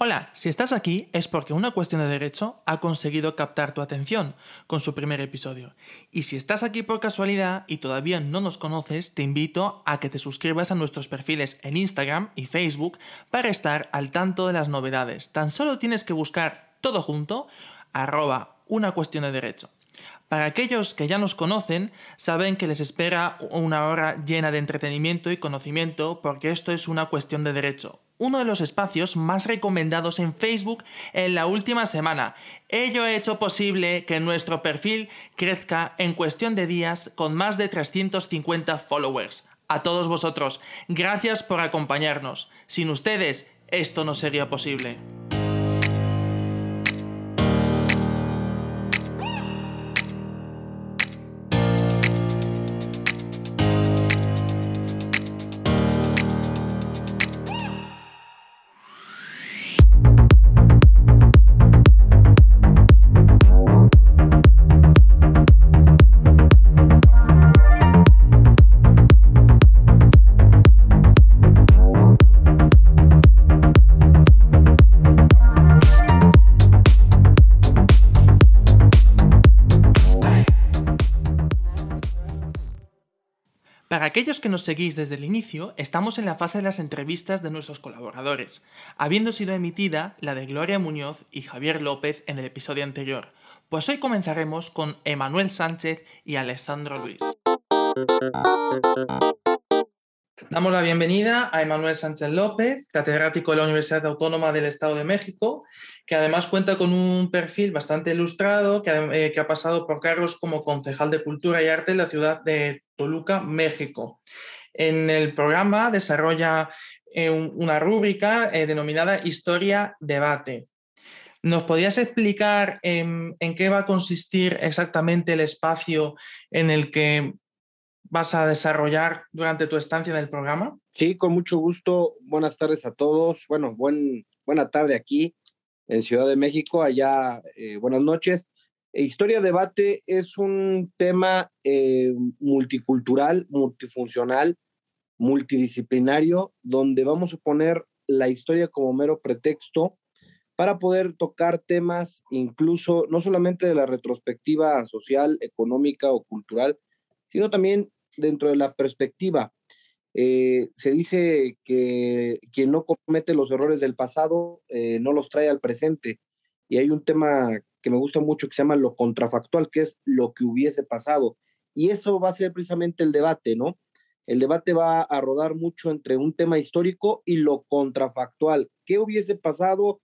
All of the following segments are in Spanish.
Hola, si estás aquí es porque una cuestión de derecho ha conseguido captar tu atención con su primer episodio. Y si estás aquí por casualidad y todavía no nos conoces, te invito a que te suscribas a nuestros perfiles en Instagram y Facebook para estar al tanto de las novedades. Tan solo tienes que buscar todo junto, arroba una cuestión de derecho. Para aquellos que ya nos conocen, saben que les espera una hora llena de entretenimiento y conocimiento porque esto es una cuestión de derecho, uno de los espacios más recomendados en Facebook en la última semana. Ello ha hecho posible que nuestro perfil crezca en cuestión de días con más de 350 followers. A todos vosotros, gracias por acompañarnos. Sin ustedes, esto no sería posible. Aquellos que nos seguís desde el inicio, estamos en la fase de las entrevistas de nuestros colaboradores, habiendo sido emitida la de Gloria Muñoz y Javier López en el episodio anterior. Pues hoy comenzaremos con Emanuel Sánchez y Alessandro Luis. Damos la bienvenida a Emanuel Sánchez López, catedrático de la Universidad Autónoma del Estado de México, que además cuenta con un perfil bastante ilustrado, que, eh, ha pasado por cargos como concejal de Cultura y Arte en la ciudad de Toluca, México. En el programa desarrolla eh, una rúbrica eh, denominada Historia Debate. ¿Nos podías explicar en qué va a consistir exactamente el espacio en el que vas a desarrollar durante tu estancia en el programa? Sí, con mucho gusto. Buenas tardes a todos. Bueno, buen, buena tarde aquí en Ciudad de México. Allá, eh, buenas noches. Eh, Historia Debate es un tema eh, multicultural, multifuncional, multidisciplinario, donde vamos a poner la historia como mero pretexto para poder tocar temas incluso no solamente de la retrospectiva social, económica o cultural, sino también dentro de la perspectiva. Eh, se dice que quien no comete los errores del pasado no los trae al presente. Y hay un tema que me gusta mucho que se llama lo contrafactual, que es lo que hubiese pasado. Y eso va a ser precisamente el debate, ¿no? El debate va a rodar mucho entre un tema histórico y lo contrafactual. ¿Qué hubiese pasado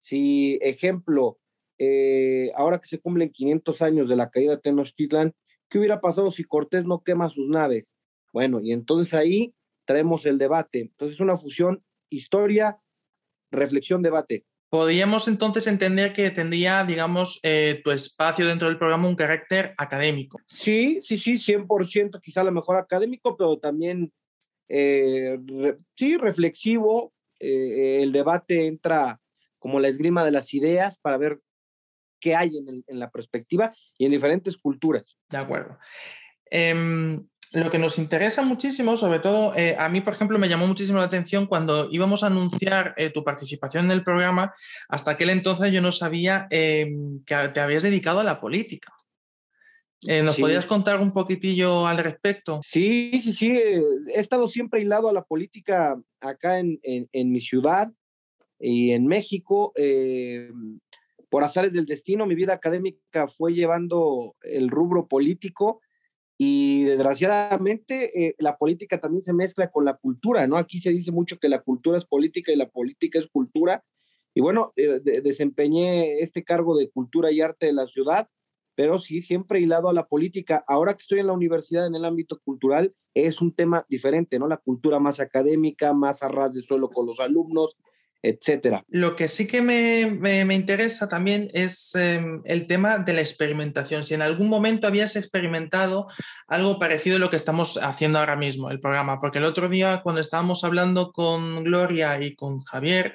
si, ejemplo, eh, ahora que se cumplen 500 años de la caída de Tenochtitlan, ¿Qué hubiera pasado si Cortés no quema sus naves? Bueno, y entonces ahí traemos el debate. Entonces es una fusión historia, reflexión, debate. Podríamos entonces entender que tendría, digamos, eh, tu espacio dentro del programa un carácter académico. Sí, sí, sí, 100%, quizá a lo mejor académico, pero también, eh, sí, reflexivo. Eh, el debate entra como la esgrima de las ideas para ver que hay en, la perspectiva y en diferentes culturas. De acuerdo. Em, lo que nos interesa muchísimo, sobre todo eh, a mí, por ejemplo, me llamó muchísimo la atención cuando íbamos a anunciar eh, tu participación en el programa, hasta aquel entonces yo no sabía em, que te habías dedicado a la política. Eh, ¿Nos podías contar un poquitillo al respecto? Sí, sí, sí. He estado siempre hilado a la política acá en, en mi ciudad y en México por azares del destino, mi vida académica fue llevando el rubro político y desgraciadamente eh, la política también se mezcla con la cultura, ¿no? Aquí se dice mucho que la cultura es política y la política es cultura. Y bueno, eh, desempeñé este cargo de cultura y arte de la ciudad, pero sí, siempre hilado a la política. Ahora que estoy en la universidad en el ámbito cultural, es un tema diferente, ¿no? La cultura más académica, más a ras de suelo con los alumnos, etcétera. Lo que sí que me, interesa también es em, el tema de la experimentación. Si en algún momento habías experimentado algo parecido a lo que estamos haciendo ahora mismo, el programa, porque el otro día cuando estábamos hablando con Gloria y con Javier,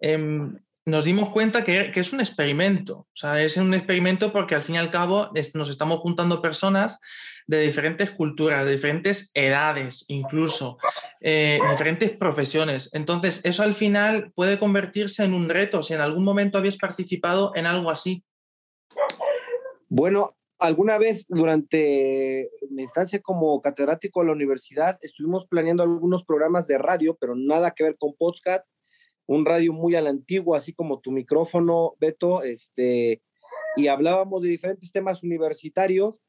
em, nos dimos cuenta que, es un experimento. O sea, es un experimento porque al fin y al cabo nos estamos juntando personas de diferentes culturas, de diferentes edades, incluso, eh, diferentes profesiones. Entonces, eso al final puede convertirse en un reto. Si en algún momento habías participado en algo así. Bueno, alguna vez durante mi instancia como catedrático en la universidad estuvimos planeando algunos programas de radio, pero nada que ver con podcasts un radio muy a la antigua, así como tu micrófono, Beto, este, y hablábamos de diferentes temas universitarios,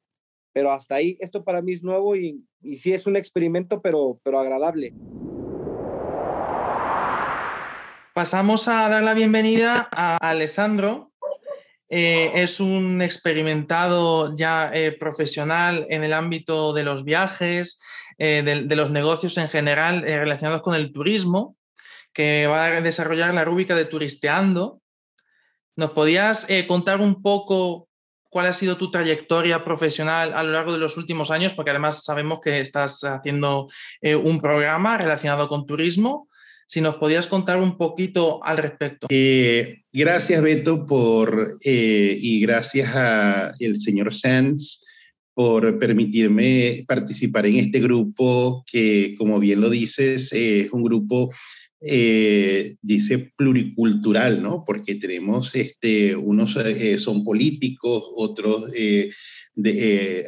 pero hasta ahí, esto para mí es nuevo y, sí es un experimento, pero, pero agradable. Pasamos a dar la bienvenida a Alessandro. Eh, es un experimentado ya eh, profesional en el ámbito de los viajes, eh, de, los negocios en general relacionados con el turismo que va a desarrollar la rúbrica de Turisteando. ¿Nos podías contar un poco cuál ha sido tu trayectoria profesional a lo largo de los últimos años? Porque además sabemos que estás haciendo eh, un programa relacionado con turismo. Si nos podías contar un poquito al respecto. Eh, gracias, Beto, por, y gracias al señor Sanz por permitirme participar en este grupo que, como bien lo dices, es un grupo eh, dice pluricultural, ¿no? Porque tenemos, este, unos eh, son políticos, otros eh,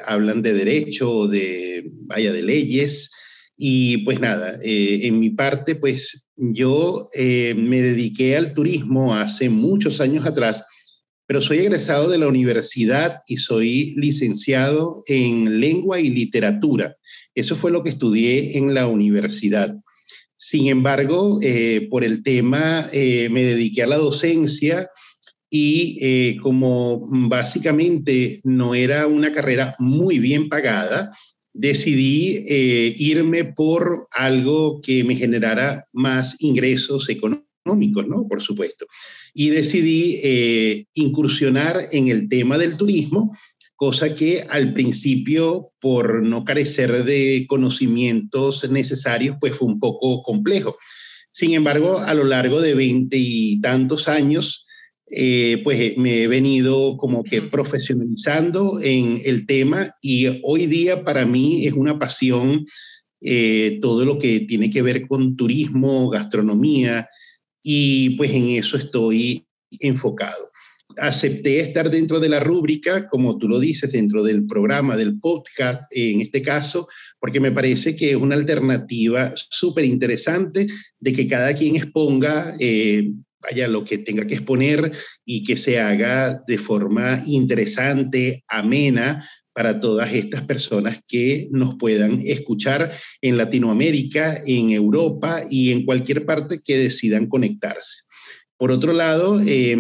hablan de derecho, de, vaya, de leyes. Y pues nada, en mi parte, pues yo me dediqué al turismo hace muchos años atrás, pero soy egresado de la universidad y soy licenciado en lengua y literatura. Eso fue lo que estudié en la universidad. Sin embargo, eh, por el tema eh, me dediqué a la docencia y eh, como básicamente no era una carrera muy bien pagada, decidí irme por algo que me generara más ingresos económicos, ¿no? Por supuesto. Y decidí incursionar en el tema del turismo cosa que al principio, por no carecer de conocimientos necesarios, pues fue un poco complejo. Sin embargo, a lo largo de veinte y tantos años, eh, pues me he venido como que profesionalizando en el tema y hoy día para mí es una pasión eh, todo lo que tiene que ver con turismo, gastronomía y pues en eso estoy enfocado acepté estar dentro de la rúbrica, como tú lo dices, dentro del programa, del podcast, en este caso, porque me parece que es una alternativa súper interesante de que cada quien exponga, eh, vaya, lo que tenga que exponer y que se haga de forma interesante, amena, para todas estas personas que nos puedan escuchar en Latinoamérica, en Europa y en cualquier parte que decidan conectarse. Por otro lado, eh,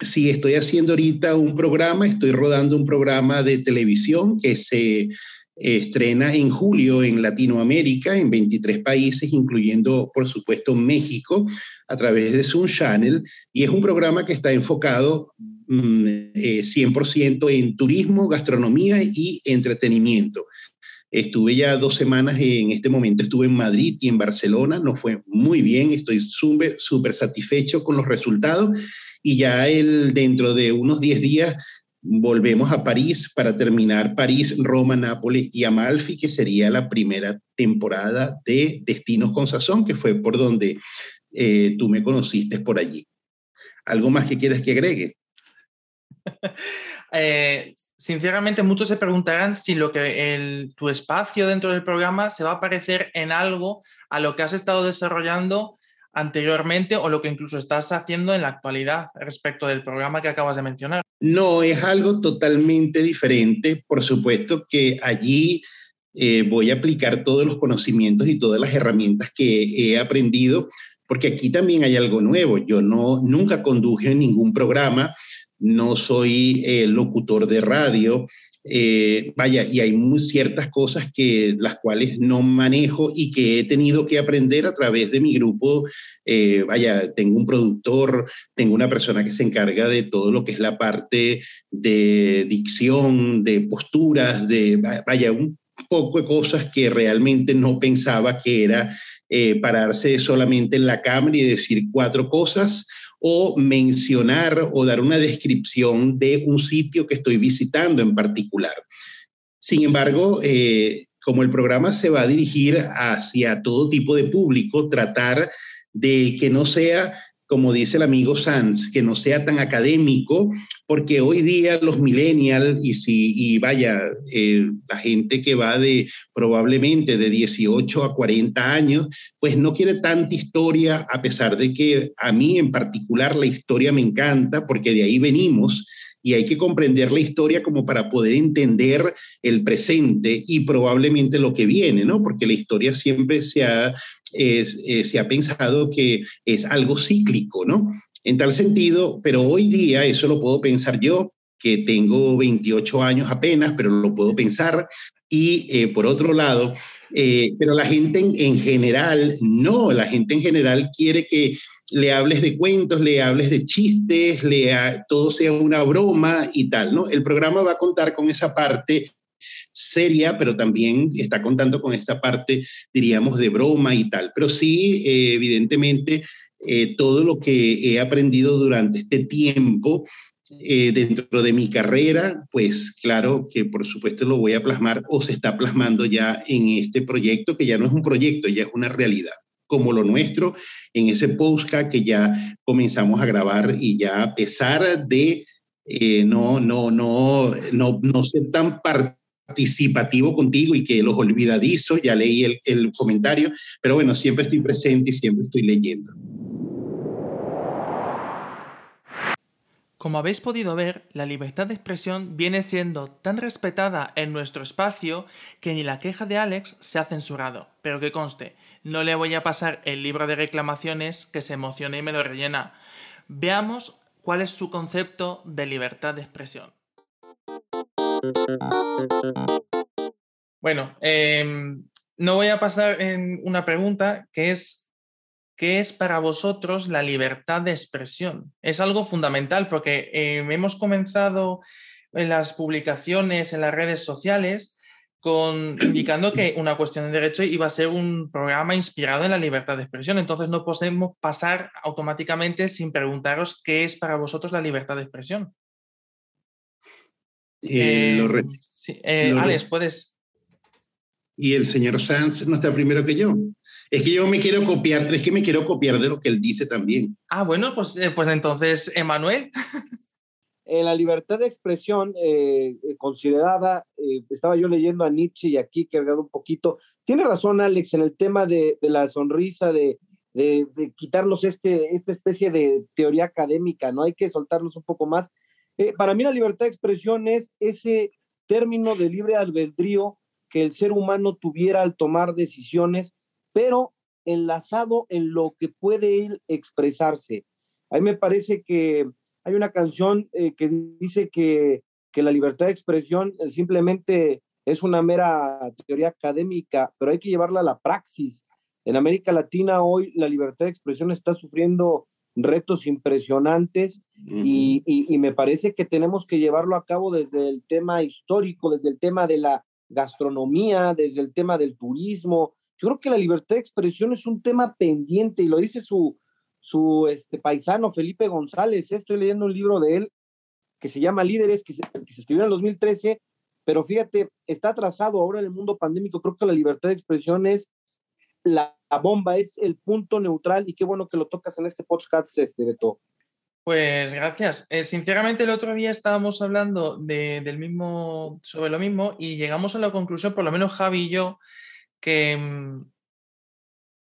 Sí, estoy haciendo ahorita un programa, estoy rodando un programa de televisión que se estrena en julio en Latinoamérica, en 23 países, incluyendo, por supuesto, México, a través de Zoom Channel, y es un programa que está enfocado 100% mm, eh, en turismo, gastronomía y entretenimiento. Estuve ya dos semanas en este momento, estuve en Madrid y en Barcelona, nos fue muy bien, estoy súper satisfecho con los resultados y ya el, dentro de unos 10 días volvemos a París para terminar París, Roma, Nápoles y Amalfi, que sería la primera temporada de Destinos con Sazón, que fue por donde eh, tú me conociste por allí. ¿Algo más que quieras que agregue? Eh, sinceramente, muchos se preguntarán si lo que el, tu espacio dentro del programa se va a parecer en algo a lo que has estado desarrollando anteriormente o lo que incluso estás haciendo en la actualidad respecto del programa que acabas de mencionar? No, es algo totalmente diferente. Por supuesto que allí eh, voy a aplicar todos los conocimientos y todas las herramientas que he aprendido, porque aquí también hay algo nuevo. Yo no, nunca conduje ningún programa, no soy eh, locutor de radio, eh, vaya, y hay muy ciertas cosas que las cuales no manejo y que he tenido que aprender a través de mi grupo. Eh, vaya, tengo un productor, tengo una persona que se encarga de todo lo que es la parte de dicción, de posturas, de, vaya, un poco de cosas que realmente no pensaba que era eh, pararse solamente en la cámara y decir cuatro cosas o mencionar o dar una descripción de un sitio que estoy visitando en particular. Sin embargo, eh, como el programa se va a dirigir hacia todo tipo de público, tratar de que no sea como dice el amigo Sanz, que no sea tan académico, porque hoy día los millennials y, si, y vaya, eh, la gente que va de probablemente de 18 a 40 años, pues no quiere tanta historia, a pesar de que a mí en particular la historia me encanta, porque de ahí venimos y hay que comprender la historia como para poder entender el presente y probablemente lo que viene, ¿no? Porque la historia siempre se ha, se ha pensado que es algo cíclico, ¿no? En tal sentido, pero hoy día eso lo puedo pensar yo, que tengo 28 años apenas, pero lo puedo pensar. Y eh, por otro lado, eh, pero la gente en, en, general, no, la gente en general quiere que le hables de cuentos, le hables de chistes, le todo sea una broma y tal, ¿no? El programa va a contar con esa parte seria, pero también está contando con esta parte, diríamos, de broma y tal. Pero sí, eh, evidentemente, eh, todo lo que he aprendido durante este tiempo eh, dentro de mi carrera, pues claro que por supuesto lo voy a plasmar o se está plasmando ya en este proyecto, que ya no es un proyecto, ya es una realidad como lo nuestro en ese podcast que ya comenzamos a grabar y ya a pesar de no, no, no, no, no ser tan participativo contigo y que los olvidadizos, ya leí el, el comentario, pero bueno, siempre estoy presente y siempre estoy leyendo. Como habéis podido ver, la libertad de expresión viene siendo tan respetada en nuestro espacio que ni la queja de Alex se ha censurado. Pero que conste, no le voy a pasar el libro de reclamaciones que se emocione y me lo rellena. Veamos cuál es su concepto de libertad de expresión. Bueno, em, no voy a pasar en una pregunta que es ¿qué es para vosotros la libertad de expresión? Es algo fundamental porque em, hemos comenzado en las publicaciones, en las redes sociales, con, indicando que una cuestión de derecho iba a ser un programa inspirado en la libertad de expresión. Entonces no podemos pasar automáticamente sin preguntaros qué es para vosotros la libertad de expresión. Eh, eh, Alex, puedes. Y el señor Sanz no está primero que yo. Es que yo me quiero copiar, es que me quiero copiar de lo que él dice también. Ah, bueno, pues, eh, pues entonces, Emanuel. en la libertad de expresión eh, eh, considerada, eh, estaba yo leyendo a Nietzsche y aquí he un poquito, tiene razón Alex en el tema de, la sonrisa, de, quitarnos este, esta especie de teoría académica, ¿no? Hay que soltarnos un poco más. Para mí la libertad de expresión es ese término de libre albedrío que el ser humano tuviera al tomar decisiones, pero enlazado en lo que puede él expresarse. A mí me parece que hay una canción eh, que dice que, la libertad de expresión eh, simplemente es una mera teoría académica, pero hay que llevarla a la praxis. En América Latina hoy la libertad de expresión está sufriendo retos impresionantes y, me parece que tenemos que llevarlo a cabo desde el tema histórico, desde el tema de la gastronomía, desde el tema del turismo. Yo creo que la libertad de expresión es un tema pendiente y lo dice su, su este, paisano Felipe González. Estoy leyendo un libro de él que se llama Líderes, que se, que se escribió en el 2013, pero fíjate, está atrasado ahora en el mundo pandémico. Creo que la libertad de expresión es la, bomba, es el punto neutral y qué bueno que lo tocas en este podcast, este, Beto. Pues gracias. Eh, sinceramente, el otro día estábamos hablando de, del mismo, sobre lo mismo y llegamos a la conclusión, por lo menos Javi y yo, que, mm,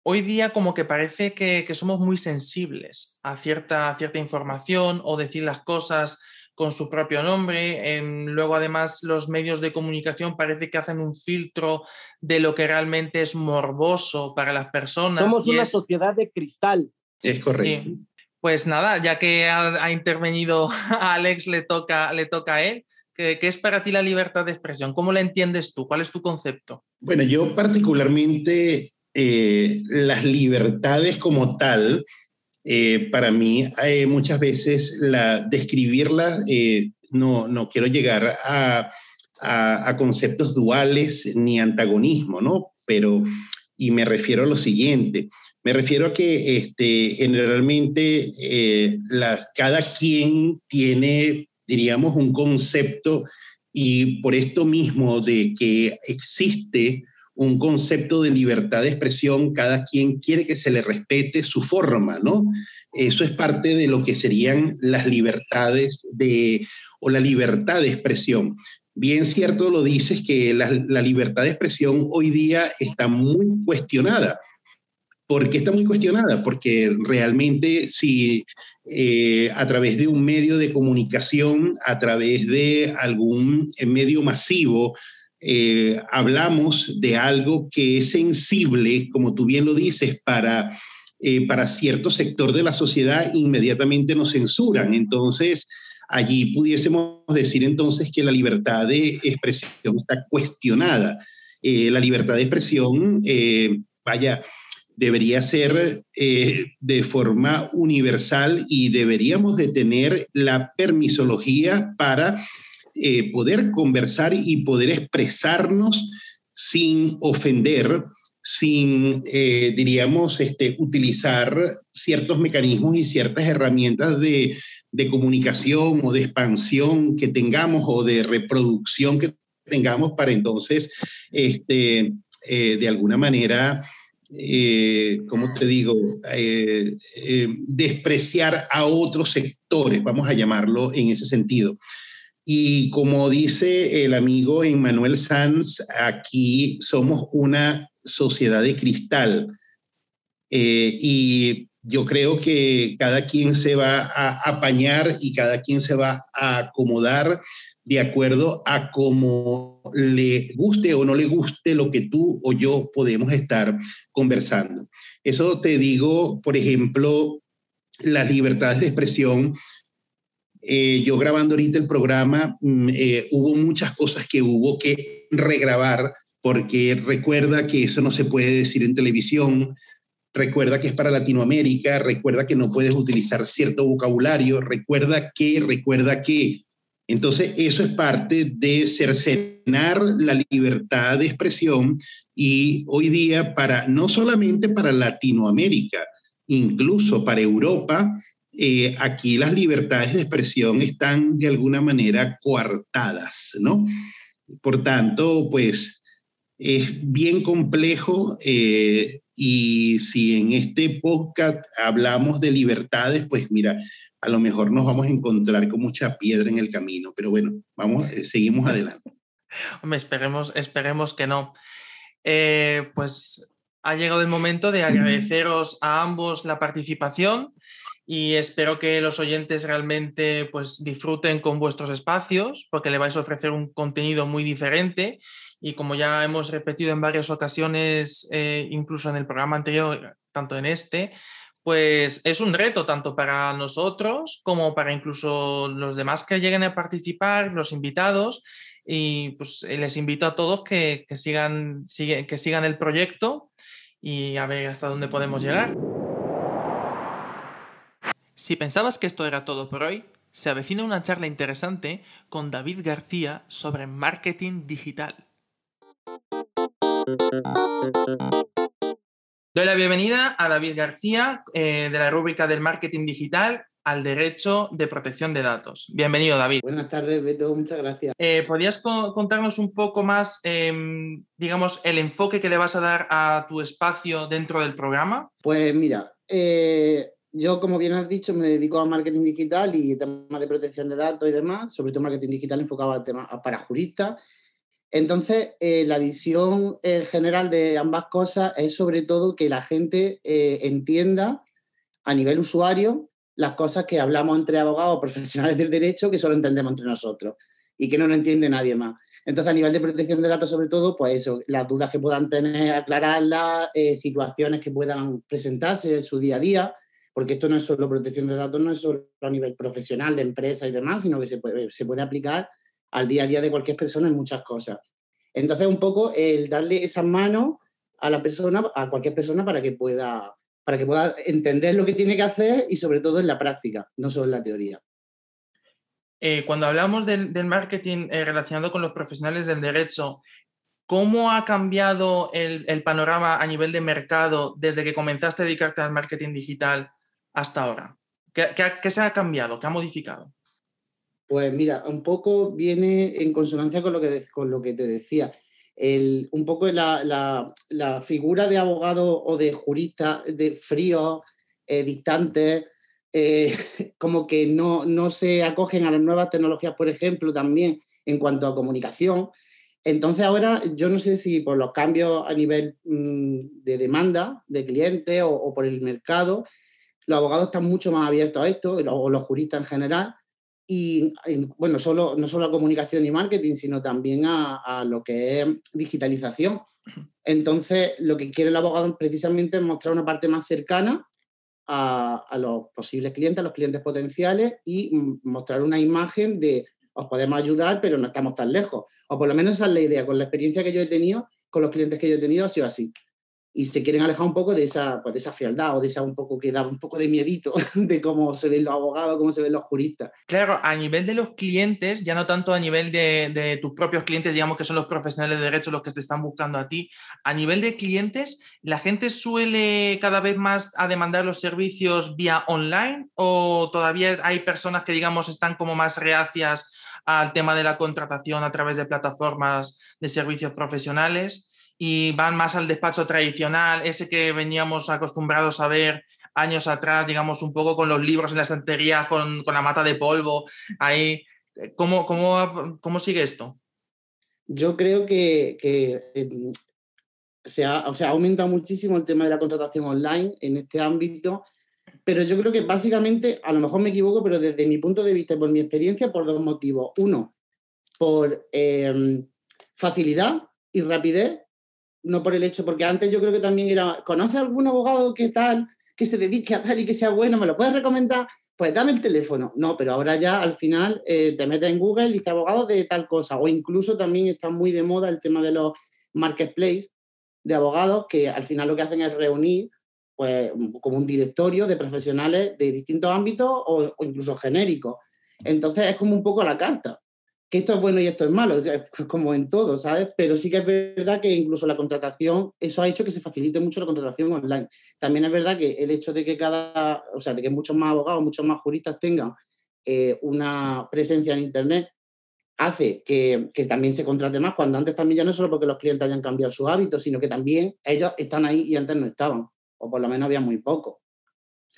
hoy día como que parece que, somos muy sensibles a cierta, cierta información o decir las cosas con su propio nombre. Em, luego, además, los medios de comunicación parece que hacen un filtro de lo que realmente es morboso para las personas. Somos una sociedad de cristal. Es correcto. Pues nada, ya que ha, intervenido Alex, le toca, le toca a él. ¿Qué, ¿Qué es para ti la libertad de expresión? ¿Cómo la entiendes tú? ¿Cuál es tu concepto? Bueno, yo particularmente eh, las libertades como tal, eh, para mí muchas veces la, describirlas, eh, no, no quiero llegar a, a, conceptos duales ni antagonismo, ¿no? Pero Y me refiero a lo siguiente, me refiero a que este, generalmente eh, cada quien tiene, diríamos, un concepto y por esto mismo de que existe un concepto de libertad de expresión, cada quien quiere que se le respete su forma, ¿no? Eso es parte de lo que serían las libertades de, o la libertad de expresión. Bien cierto lo dices que la, libertad de expresión hoy día está muy cuestionada. ¿Por qué está muy cuestionada? Porque realmente si eh, a través de un medio de comunicación, a través de algún medio masivo, eh, hablamos de algo que es sensible, como tú bien lo dices, para, eh, para cierto sector de la sociedad, inmediatamente nos censuran. Entonces, allí pudiésemos decir entonces que la libertad de expresión está cuestionada. Eh, la libertad de expresión, vaya, debería ser de forma universal y deberíamos de tener la permisología para eh, poder conversar y poder expresarnos sin ofender, sin, eh, diríamos, este, utilizar ciertos mecanismos y ciertas herramientas de, comunicación o de expansión que tengamos o de reproducción que tengamos para entonces, este, eh, de alguna manera, como te digo, despreciar a otros sectores, vamos a llamarlo en ese sentido. Y como dice el amigo Emmanuel Sanz, aquí somos una sociedad de cristal. Eh, y yo creo que cada quien se va a apañar y cada quien se va a acomodar de acuerdo a cómo le guste o no le guste lo que tú o yo podemos estar conversando. Eso te digo, por ejemplo, las libertades de expresión eh, yo grabando ahorita el programa, mm, eh, hubo muchas cosas que hubo que regrabar porque recuerda que eso no se puede decir en televisión, recuerda que es para Latinoamérica, recuerda que no puedes utilizar cierto vocabulario, recuerda que, recuerda que. Entonces, eso es parte de cercenar la libertad de expresión y hoy día para, no solamente para Latinoamérica, incluso para Europa, eh, aquí las libertades de expresión están de alguna manera coartadas, ¿no? Por tanto, pues es bien complejo eh, y si en este podcast hablamos de libertades, pues mira, a lo mejor nos vamos a encontrar con mucha piedra en el camino, pero bueno, vamos, eh, seguimos adelante. Hombre, esperemos, esperemos que no. pues ha llegado el momento de agradeceros a ambos la participación y espero que los oyentes realmente pues, disfruten con vuestros espacios porque le vais a ofrecer un contenido muy diferente y como ya hemos repetido en varias ocasiones, eh, incluso en el programa anterior, tanto en este, pues es un reto tanto para nosotros como para incluso los demás que lleguen a participar, los invitados. Y pues les invito a todos que, sigan, que sigan el proyecto y a ver hasta dónde podemos llegar. Si pensabas que esto era todo por hoy, se avecina una charla interesante con David García sobre marketing digital. Doy la bienvenida a David García eh, de la rúbrica del marketing digital al derecho de protección de datos. Bienvenido, David. Buenas tardes, Beto, muchas gracias. Eh, ¿Podrías contarnos un poco más, em, digamos, el enfoque que le vas a dar a tu espacio dentro del programa? Pues mira, eh, yo, como bien has dicho, me dedico a marketing digital y temas de protección de datos y demás, sobre todo marketing digital enfocado a para juristas. Entonces, eh, la visión eh, general de ambas cosas es sobre todo que la gente eh, entienda a nivel usuario las cosas que hablamos entre abogados profesionales del derecho que solo entendemos entre nosotros y que no lo entiende nadie más. Entonces, a nivel de protección de datos, sobre todo, pues eso, las dudas que puedan tener, aclararlas, situaciones que puedan presentarse en su día a día, porque esto no es solo protección de datos, no es solo a nivel profesional, de empresa y demás, sino que se puede, se puede aplicar al día a día de cualquier persona en muchas cosas. Entonces, un poco el darle esa mano a la persona, a cualquier persona, para que pueda, para que pueda entender lo que tiene que hacer y sobre todo en la práctica, no solo en la teoría. Eh, cuando hablamos del, marketing eh, relacionado con los profesionales del derecho, ¿Cómo ha cambiado el, panorama a nivel de mercado desde que comenzaste a dedicarte al marketing digital hasta ahora? ¿Qué, se ha cambiado? ¿Qué ha modificado? Pues mira, un poco viene en consonancia con lo que, con lo que te decía. un poco la, figura de abogado o de jurista de frío, eh, distante, eh, como que no, no se acogen a las nuevas tecnologías, por ejemplo, también en cuanto a comunicación. Entonces ahora yo no sé si por los cambios a nivel mm, de demanda de clientes o, por el mercado, los abogados están mucho más abiertos a esto, o los juristas en general, y bueno, solo, no solo a comunicación y marketing, sino también a, lo que es digitalización. Entonces, lo que quiere el abogado precisamente es mostrar una parte más cercana a, a los posibles clientes, a los clientes potenciales y mostrar una imagen de os podemos ayudar, pero no estamos tan lejos. O por lo menos esa es la idea. Con la experiencia que yo he tenido, con los clientes que yo he tenido, ha sido así. Y se quieren alejar un poco de esa, pues de esa frialdad o de esa un poco que da un poco de miedito de cómo se ven los abogados, cómo se ven los juristas. Claro, a nivel de los clientes, ya no tanto a nivel de, de tus propios clientes, digamos que son los profesionales de derecho los que te están buscando a ti, a nivel de clientes, ¿la gente suele cada vez más a demandar los servicios vía online o todavía hay personas que, digamos, están como más reacias al tema de la contratación a través de plataformas de servicios profesionales y van más al despacho tradicional, ese que veníamos acostumbrados a ver años atrás, digamos, un poco con los libros en la estantería, con, la mata de polvo. Ahí, ¿cómo, cómo, cómo sigue esto? Yo creo que, em, se, ha, o sea, ha aumentado muchísimo el tema de la contratación online en este ámbito pero yo creo que básicamente, a lo mejor me equivoco, pero desde mi punto de vista y por mi experiencia, por dos motivos. Uno, por em, facilidad y rapidez, no por el hecho, porque antes yo creo que también era, ¿conoce algún abogado que tal, que se dedique a tal y que sea bueno? ¿Me lo puedes recomendar? Pues dame el teléfono. No, pero ahora ya al final eh, te metes en Google y dice abogado de tal cosa. O incluso también está muy de moda el tema de los marketplaces de abogados que al final lo que hacen es reunir pues, como un directorio de profesionales de distintos ámbitos o, incluso genéricos. Entonces es como un poco la carta, que esto es bueno y esto es malo, como en todo, ¿sabes? Pero sí que es verdad que incluso la contratación, eso ha hecho que se facilite mucho la contratación online. También es verdad que el hecho de que cada, o sea, de que muchos más abogados, muchos más juristas tengan eh, una presencia en Internet, hace que, que, también se contrate más, cuando antes también ya no solo porque los clientes hayan cambiado sus hábitos, sino que también ellos están ahí y antes no estaban o por lo menos había muy poco.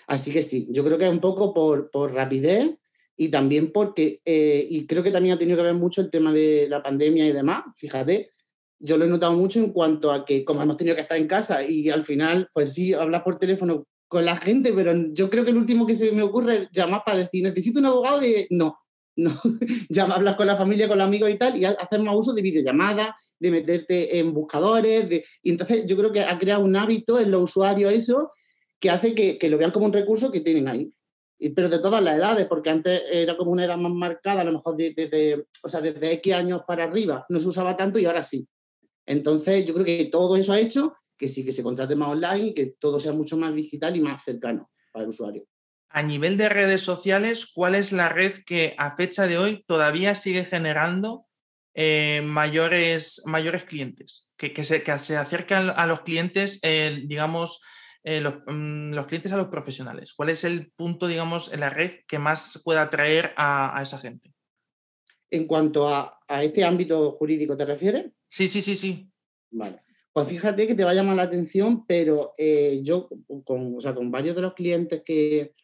Así que sí, yo creo que es un poco por, por rapidez y también porque, eh, y creo que también ha tenido que ver mucho el tema de la pandemia y demás, fíjate, yo lo he notado mucho en cuanto a que como hemos tenido que estar en casa y al final, pues sí, hablas por teléfono con la gente, pero yo creo que el último que se me ocurre es llamar para decir, necesito un abogado de... No, no, ya hablas con la familia, con los amigos y tal, y hacer más uso de videollamadas, de meterte en buscadores, de, y entonces yo creo que ha creado un hábito en los usuarios eso que hace que, que lo vean como un recurso que tienen ahí. Pero de todas las edades, porque antes era como una edad más marcada, a lo mejor desde, o sea, desde X años para arriba no se usaba tanto y ahora sí. Entonces yo creo que todo eso ha hecho que sí que se contrate más online que todo sea mucho más digital y más cercano para el usuario. A nivel de redes sociales, ¿cuál es la red que a fecha de hoy todavía sigue generando eh, mayores, mayores clientes? Que, se, se, acercan a los clientes, eh, digamos, eh, mm, los, clientes a los profesionales. ¿Cuál es el punto, digamos, en la red que más pueda atraer a, esa gente? En cuanto a, este ámbito jurídico, ¿te refieres? Sí, sí, sí, sí. Vale. Pues fíjate que te va a llamar la atención, pero yo con, o sea, con varios de los clientes que,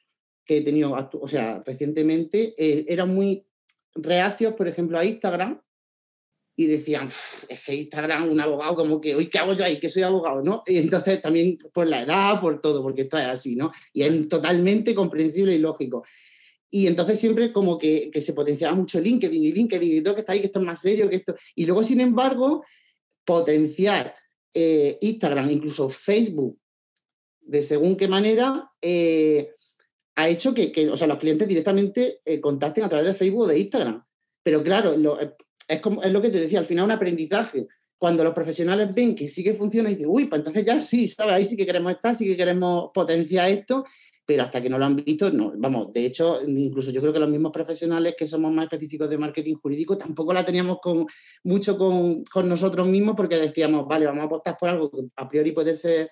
que he tenido, o sea, recientemente, eh, eran muy reacios, por ejemplo, a Instagram y decían, es que Instagram, un abogado, como que, hoy ¿qué hago yo ahí? Que soy abogado, ¿no? Y entonces también por la edad, por todo, porque esto es así, ¿no? Y es totalmente comprensible y lógico. Y entonces siempre como que, que se potenciaba mucho LinkedIn y LinkedIn y todo que está ahí, que esto es más serio que esto. Y luego, sin embargo, potenciar eh, Instagram, incluso Facebook, de según qué manera, eh, ha hecho que, o sea, los clientes directamente eh, contacten a través de Facebook o de Instagram. Pero claro, eh, es, como, es lo que te decía, al final un aprendizaje. Cuando los profesionales ven que sí que funciona y dicen, uy, pues entonces ya sí, ¿sabes? Ahí sí que queremos estar, sí que queremos potenciar esto, pero hasta que no lo han visto, no. Vamos, de hecho, incluso yo creo que los mismos profesionales que somos más específicos de marketing jurídico tampoco la teníamos con, mucho con, con nosotros mismos porque decíamos, vale, vamos a apostar por algo que a priori puede ser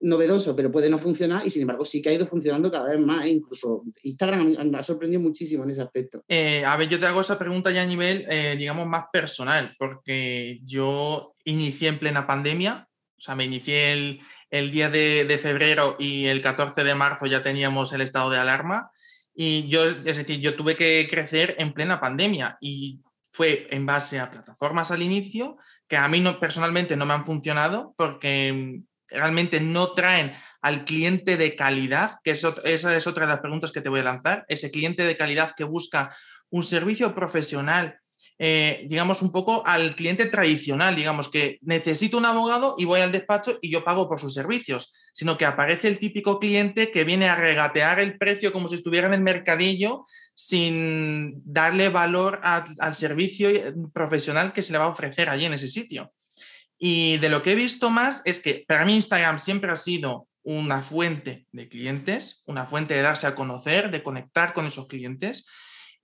novedoso, pero puede no funcionar y sin embargo sí que ha ido funcionando cada vez más. Incluso Instagram me ha sorprendido muchísimo en ese aspecto. Eh, a ver, yo te hago esa pregunta ya a nivel, eh, digamos, más personal, porque yo inicié en plena pandemia, o sea, me inicié el, el día de, febrero y el 14 de marzo ya teníamos el estado de alarma. Y yo, es decir, yo tuve que crecer en plena pandemia y fue en base a plataformas al inicio que a mí no, personalmente no me han funcionado porque realmente no traen al cliente de calidad, que esa es otra de las preguntas que te voy a lanzar, ese cliente de calidad que busca un servicio profesional eh, digamos, un poco al cliente tradicional, digamos, que necesito un abogado y voy al despacho y yo pago por sus servicios, sino que aparece el típico cliente que viene a regatear el precio como si estuviera en el mercadillo sin darle valor al servicio profesional que se le va a ofrecer allí en ese sitio. Y de lo que he visto más es que para mí Instagram siempre ha sido una fuente de clientes, una fuente de darse a conocer, de conectar con esos clientes,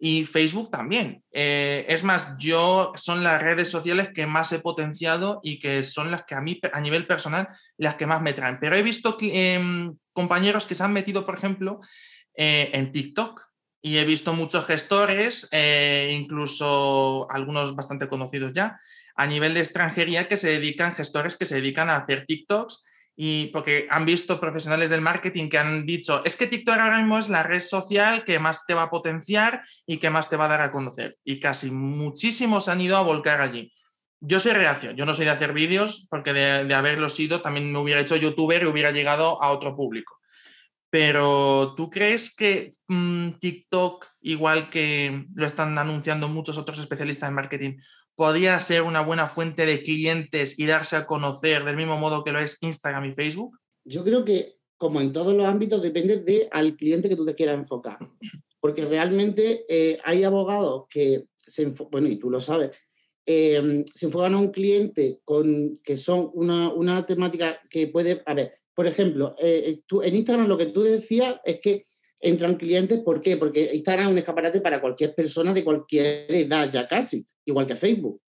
y Facebook también. Eh, es más, yo son las redes sociales que más he potenciado y que son las que a mí, a nivel personal, las que más me traen. Pero he visto em, compañeros que se han metido, por ejemplo, eh, en TikTok y he visto muchos gestores, eh, incluso algunos bastante conocidos ya, a nivel de extranjería que se dedican, gestores que se dedican a hacer TikToks y porque han visto profesionales del marketing que han dicho, es que TikTok ahora mismo es la red social que más te va a potenciar y que más te va a dar a conocer. Y casi muchísimos han ido a volcar allí. Yo soy reacción, yo no soy de hacer vídeos porque de, haberlo sido también me hubiera hecho youtuber y hubiera llegado a otro público. Pero ¿tú crees que mm, TikTok, igual que lo están anunciando muchos otros especialistas en marketing, podría ser una buena fuente de clientes y darse a conocer del mismo modo que lo es Instagram y Facebook? Yo creo que, como en todos los ámbitos, depende del al cliente que tú te quieras enfocar. Porque realmente eh, hay abogados que se bueno, y tú lo sabes, em, se enfocan a un cliente con que son una, una temática que puede, a ver, por ejemplo, eh, eh, tú, en Instagram lo que tú decías es que entran clientes, ¿por qué? Porque Instagram es un escaparate para cualquier persona de cualquier edad ya casi igual que Facebook.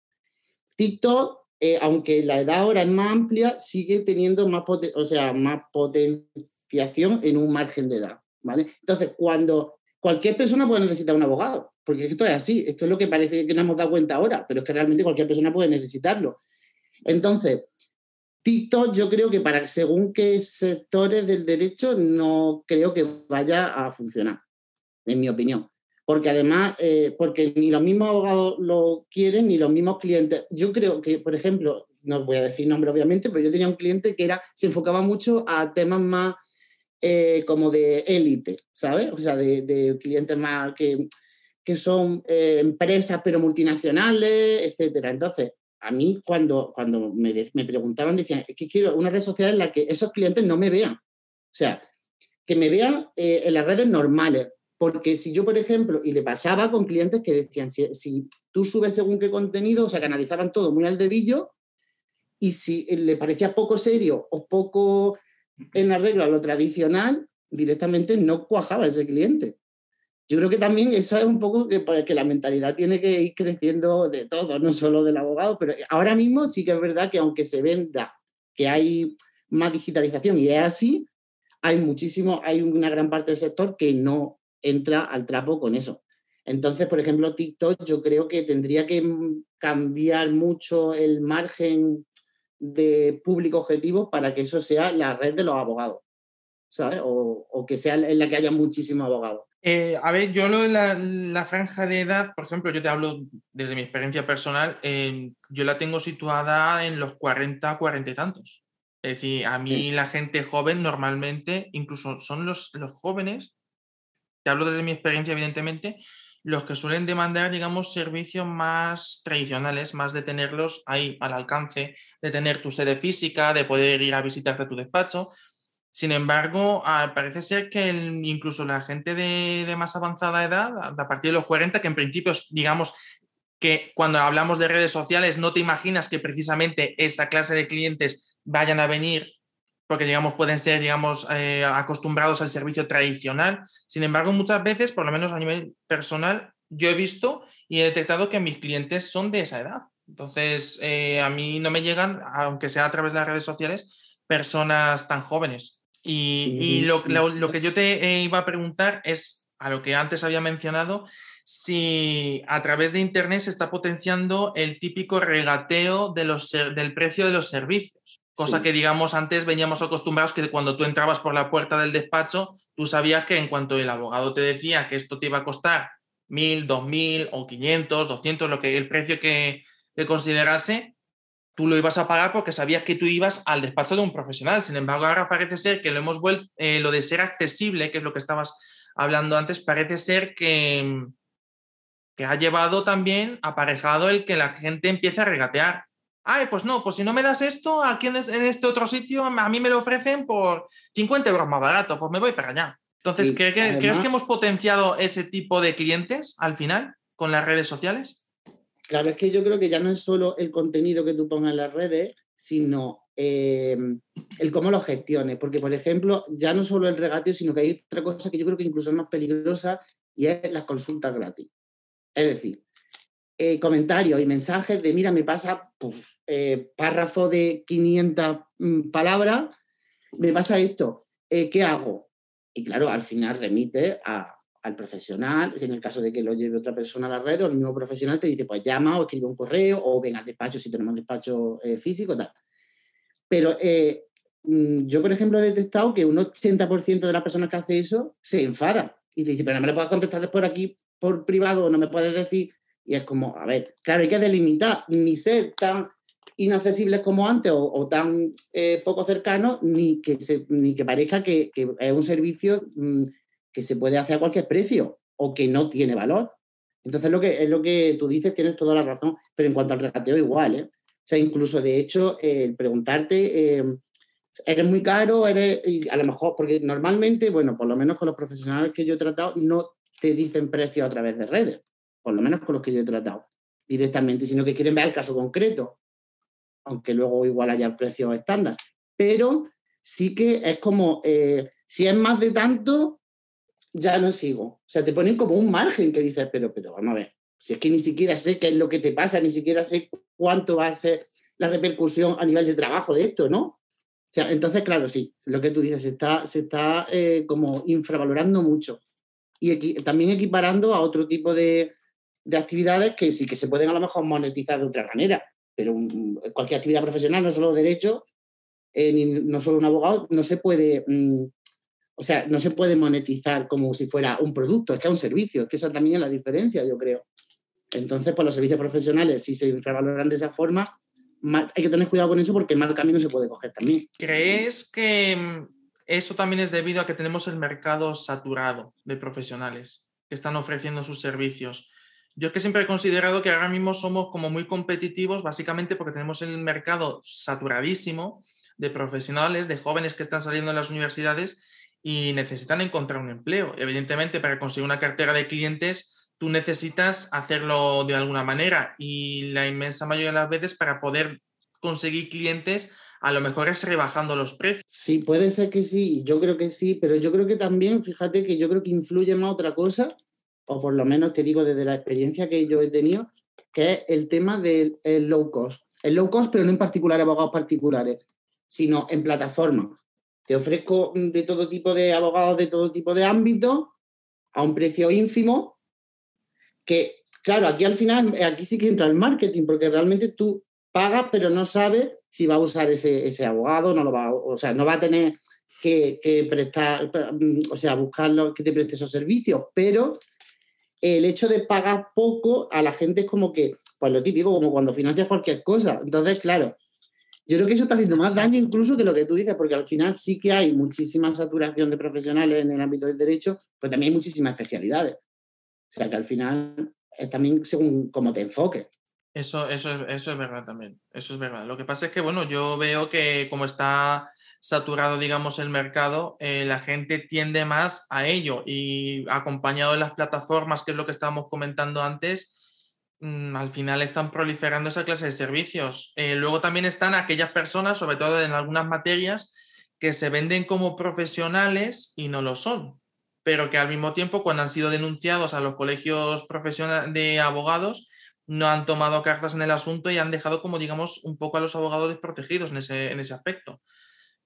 TikTok, eh, aunque la edad ahora es más amplia, sigue teniendo más, o sea, más potenciación en un margen de edad. ¿vale? Entonces, cuando cualquier persona puede necesitar un abogado, porque esto es así, esto es lo que parece que no hemos dado cuenta ahora, pero es que realmente cualquier persona puede necesitarlo. Entonces, TikTok yo creo que para según qué sectores del derecho no creo que vaya a funcionar, en mi opinión porque además, eh, porque ni los mismos abogados lo quieren, ni los mismos clientes. Yo creo que, por ejemplo, no voy a decir nombre obviamente, pero yo tenía un cliente que era, se enfocaba mucho a temas más eh, como de élite, ¿sabes? O sea, de, clientes más que, que son eh, empresas pero multinacionales, etcétera. Entonces, a mí cuando, cuando me, me preguntaban, decían, es que quiero una red social en la que esos clientes no me vean. O sea, que me vean en las redes normales, porque si yo, por ejemplo, y le pasaba con clientes que decían, si, tú subes según qué contenido, o sea, que analizaban todo muy al dedillo, y si le parecía poco serio o poco en arreglo a lo tradicional, directamente no cuajaba ese cliente. Yo creo que también eso es un poco que, pues, que la mentalidad tiene que ir creciendo de todo, no solo del abogado, pero ahora mismo sí que es verdad que aunque se venda que hay más digitalización y es así, hay muchísimo, hay una gran parte del sector que no entra al trapo con eso. Entonces, por ejemplo, TikTok yo creo que tendría que cambiar mucho el margen de público objetivo para que eso sea la red de los abogados, ¿sabes? O, que sea en la que haya muchísimos abogados. Eh, a ver, yo lo de la, franja de edad, por ejemplo, yo te hablo desde mi experiencia personal, yo la tengo situada en los 40, 40 y tantos. Es decir, a mí la gente joven normalmente, incluso son los, los jóvenes te hablo desde mi experiencia, evidentemente, los que suelen demandar, digamos, servicios más tradicionales, más de tenerlos ahí al alcance, de tener tu sede física, de poder ir a visitarte a tu despacho. Sin embargo, ah, parece ser que incluso la gente de, más avanzada edad, a partir de los 40, que en principio, digamos, que cuando hablamos de redes sociales no te imaginas que precisamente esa clase de clientes vayan a venir porque digamos pueden ser digamos eh, acostumbrados al servicio tradicional. Sin embargo, muchas veces, por lo menos a nivel personal, yo he visto y he detectado que mis clientes son de esa edad. Entonces, eh, a mí no me llegan, aunque sea a través de las redes sociales, personas tan jóvenes. Y, lo, que yo te iba a preguntar es, a lo que antes había mencionado, si a través de Internet se está potenciando el típico regateo de los, del precio de los servicios. Cosa que, digamos, antes veníamos acostumbrados que cuando tú entrabas por la puerta del despacho, tú sabías que en cuanto el abogado te decía que esto te iba a costar mil, dos mil o quinientos, doscientos, lo que el precio que, que considerase, tú lo ibas a pagar porque sabías que tú ibas al despacho de un profesional. Sin embargo, ahora parece ser que lo hemos vuelto, eh, lo de ser accesible, que es lo que estabas hablando antes, parece ser que, que ha llevado también aparejado el que la gente empiece a regatear. Ay, pues no, pues si no me das esto, aquí en este otro sitio, a mí me lo ofrecen por 50 euros más barato, pues me voy para allá. Entonces, ¿crees que hemos potenciado ese tipo de clientes al final con las redes sociales? Claro, es que yo creo que ya no es solo el contenido que tú pongas en las redes, sino em, el cómo lo gestiones. Porque, por ejemplo, ya no solo el regateo, sino que hay otra cosa que yo creo que incluso es más peligrosa y es las consultas gratis. Es decir, eh, comentarios y mensajes de, mira, me pasa eh, párrafo de 500 mm, palabras, me pasa esto, eh, ¿qué hago? Y claro, al final remite a, al profesional, en el caso de que lo lleve otra persona a la red, o el mismo profesional te dice, pues llama o escribe un correo, o ven al despacho si tenemos despacho eh, físico, tal. Pero eh, mm, yo, por ejemplo, he detectado que un 80% de las personas que hace eso se enfada y te dice, pero no me lo puedes contestar después aquí por privado, no me puedes decir. Y es como, a ver, claro, hay que delimitar, ni ser tan inaccesibles como antes o, tan eh, poco cercanos, ni que, ni que parezca que, que es un servicio mm, que se puede hacer a cualquier precio o que no tiene valor. Entonces, lo que, es lo que tú dices, tienes toda la razón, pero en cuanto al regateo, igual. ¿eh? O sea, incluso de hecho, el preguntarte, eh, ¿eres muy caro? Eres, a lo mejor, porque normalmente, bueno, por lo menos con los profesionales que yo he tratado, no te dicen precios a través de redes, por lo menos con los que yo he tratado directamente, sino que quieren ver el caso concreto, aunque luego igual haya precios estándar. Pero sí que es como, eh, si es más de tanto, ya no sigo. O sea, te ponen como un margen que dices, pero, pero vamos a ver, si es que ni siquiera sé qué es lo que te pasa, ni siquiera sé cuánto va a ser la repercusión a nivel de trabajo de esto, ¿no? O sea, entonces, claro, sí, lo que tú dices, se está, se está eh, como infravalorando mucho y también equiparando a otro tipo de, de, actividades que sí que se pueden a lo mejor monetizar de otra manera, pero cualquier actividad profesional, no solo derecho, eh, ni, no solo un abogado, no se puede mm, o sea, no se puede monetizar como si fuera un producto, es que es un servicio, es que esa también es la diferencia, yo creo. Entonces, pues los servicios profesionales, si se infravaloran de esa forma, hay que tener cuidado con eso porque el mal camino se puede coger también. ¿Crees que mm, eso también es debido a que tenemos el mercado saturado de profesionales que están ofreciendo sus servicios? Yo es que siempre he considerado que ahora mismo somos como muy competitivos, básicamente porque tenemos el mercado saturadísimo de profesionales, de jóvenes que están saliendo de las universidades y necesitan encontrar un empleo. Evidentemente, para conseguir una cartera de clientes, tú necesitas hacerlo de alguna manera y la inmensa mayoría de las veces para poder conseguir clientes, a lo mejor es rebajando los precios. Sí, puede ser que sí, yo creo que sí, pero yo creo que también, fíjate que yo creo que influye más otra cosa, o por lo menos te digo desde la experiencia que yo he tenido, que es el tema del low cost. El low cost, pero no en particular abogados particulares, sino en plataformas. Te ofrezco de todo tipo de abogados, de todo tipo de ámbitos, a un precio ínfimo, que, claro, aquí al final, aquí sí que entra el marketing, porque realmente tú pagas, pero no sabes si va a usar ese, abogado, no lo va, o sea, no va a tener que, prestar, o sea, buscarlo, que te preste esos servicios, pero el hecho de pagar poco a la gente es como que, pues lo típico, como cuando financias cualquier cosa. Entonces, claro, yo creo que eso está haciendo más daño incluso que lo que tú dices, porque al final sí que hay muchísima saturación de profesionales en el ámbito del derecho, pero también hay muchísimas especialidades. O sea que al final es también según cómo te enfoques. Eso, eso, eso es verdad también, eso es verdad. Lo que pasa es que, bueno, yo veo que como está saturado, digamos, el mercado, eh, la gente tiende más a ello y acompañado de las plataformas, que es lo que estábamos comentando antes, al final están proliferando esa clase de servicios. Eh, luego también están aquellas personas, sobre todo en algunas materias, que se venden como profesionales y no lo son, pero que al mismo tiempo cuando han sido denunciados a los colegios de abogados, no han tomado cartas en el asunto y han dejado como digamos un poco a los abogados desprotegidos en ese, en ese aspecto,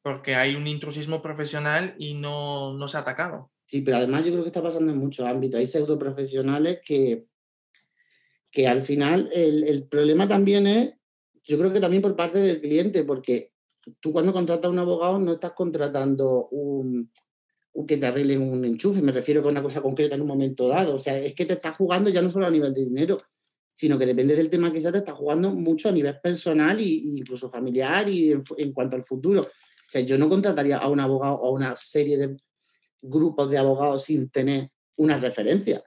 porque hay un intrusismo profesional y no, no se ha atacado. Sí, pero además yo creo que está pasando en muchos ámbitos. Hay pseudo profesionales que, que al final el, el, problema también es, yo creo que también por parte del cliente, porque tú cuando contratas a un abogado no estás contratando un, que te arreglen un enchufe, me refiero a una cosa concreta en un momento dado. O sea, es que te estás jugando ya no solo a nivel de dinero, sino que depende del tema que sea, te estás jugando mucho a nivel personal e incluso familiar y en, en cuanto al futuro. O sea, yo no contrataría a un abogado o a una serie de grupos de abogados sin tener una referencia.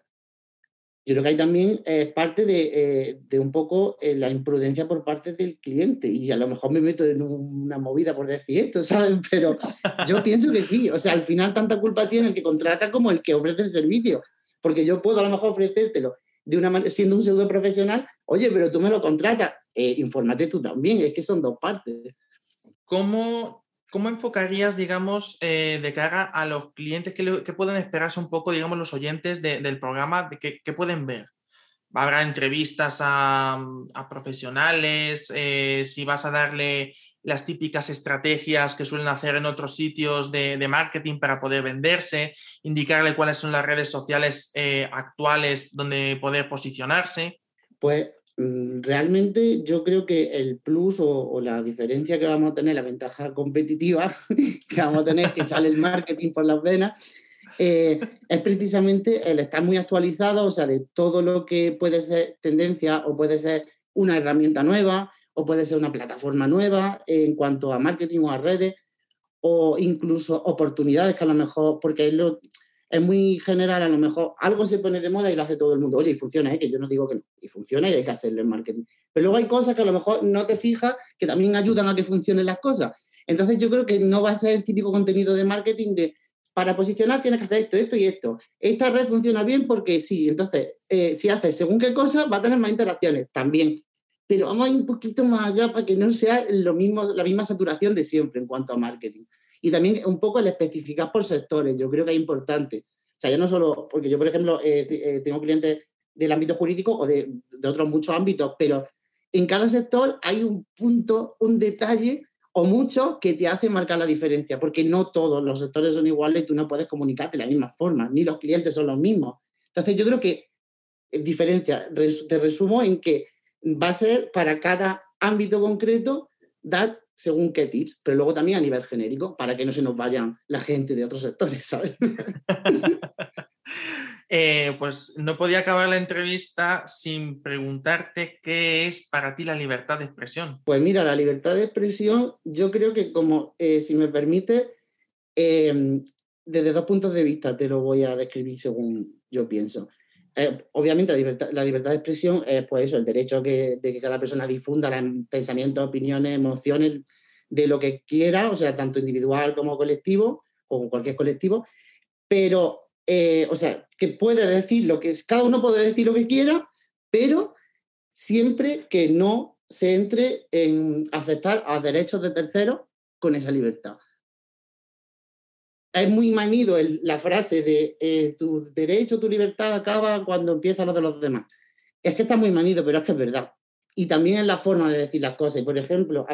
Yo creo que hay también eh, parte de, eh, de, un poco eh, la imprudencia por parte del cliente y a lo mejor me meto en una movida por decir esto, ¿sabes? Pero yo pienso que sí, o sea, al final tanta culpa tiene el que contrata como el que ofrece el servicio, porque yo puedo a lo mejor ofrecértelo de una manera, siendo un pseudo profesional, oye, pero tú me lo contratas, infórmate tú también, es que son dos partes. ¿Cómo ¿Cómo enfocarías, digamos, eh, de cara a los clientes que, pueden esperarse un poco, digamos, los oyentes de, del programa, de que, pueden ver? ¿Habrá entrevistas a, a profesionales? Eh, si vas a darle las típicas estrategias que suelen hacer en otros sitios de, marketing para poder venderse, indicarle cuáles son las redes sociales eh, actuales donde poder posicionarse. Pues Mm, realmente yo creo que el plus o, o, la diferencia que vamos a tener, la ventaja competitiva que vamos a tener, que sale el marketing por las venas, eh, es precisamente el estar muy actualizado, o sea, de todo lo que puede ser tendencia o puede ser una herramienta nueva o puede ser una plataforma nueva en cuanto a marketing o a redes o incluso oportunidades que a lo mejor, porque es lo, es muy general, a lo mejor algo se pone de moda y lo hace todo el mundo. Oye, y funciona, ¿eh? que yo no digo que no, y funciona y hay que hacerlo en marketing. Pero luego hay cosas que a lo mejor no te fijas que también ayudan a que funcionen las cosas. Entonces yo creo que no va a ser el típico contenido de marketing de para posicionar tienes que hacer esto, esto y esto. Esta red funciona bien porque sí, entonces eh, si haces según qué cosa va a tener más interacciones también. Pero vamos a ir un poquito más allá para que no sea lo mismo, la misma saturación de siempre en cuanto a marketing. Y también un poco el especificar por sectores, yo creo que es importante. O sea, ya no solo, porque yo, por ejemplo, eh, eh, tengo clientes del ámbito jurídico o de, de, otros muchos ámbitos, pero en cada sector hay un punto, un detalle o mucho que te hace marcar la diferencia, porque no todos los sectores son iguales tú no puedes comunicarte de la misma forma, ni los clientes son los mismos. Entonces, yo creo que eh, diferencia, te resumo en que va a ser para cada ámbito concreto dar según qué tips, pero luego también a nivel genérico, para que no se nos vayan la gente de otros sectores, ¿sabes? eh, pues no podía acabar la entrevista sin preguntarte qué es para ti la libertad de expresión. Pues mira, la libertad de expresión, yo creo que como, eh, si me permite, eh, desde dos puntos de vista te lo voy a describir según yo pienso. Eh, obviamente la libertad, de expresión es pues eso, el derecho que, de que cada persona difunda pensamientos, opiniones, emociones de lo que quiera, o sea, tanto individual como colectivo, o cualquier colectivo, pero, eh, o sea, que puede decir lo que es, cada uno puede decir lo que quiera, pero siempre que no se entre en afectar a derechos de terceros con esa libertad es muy manido la frase de eh, tu derecho, tu libertad acaba cuando empieza lo de los demás. Es que está muy manido, pero es que es verdad. Y también es la forma de decir las cosas. Por ejemplo,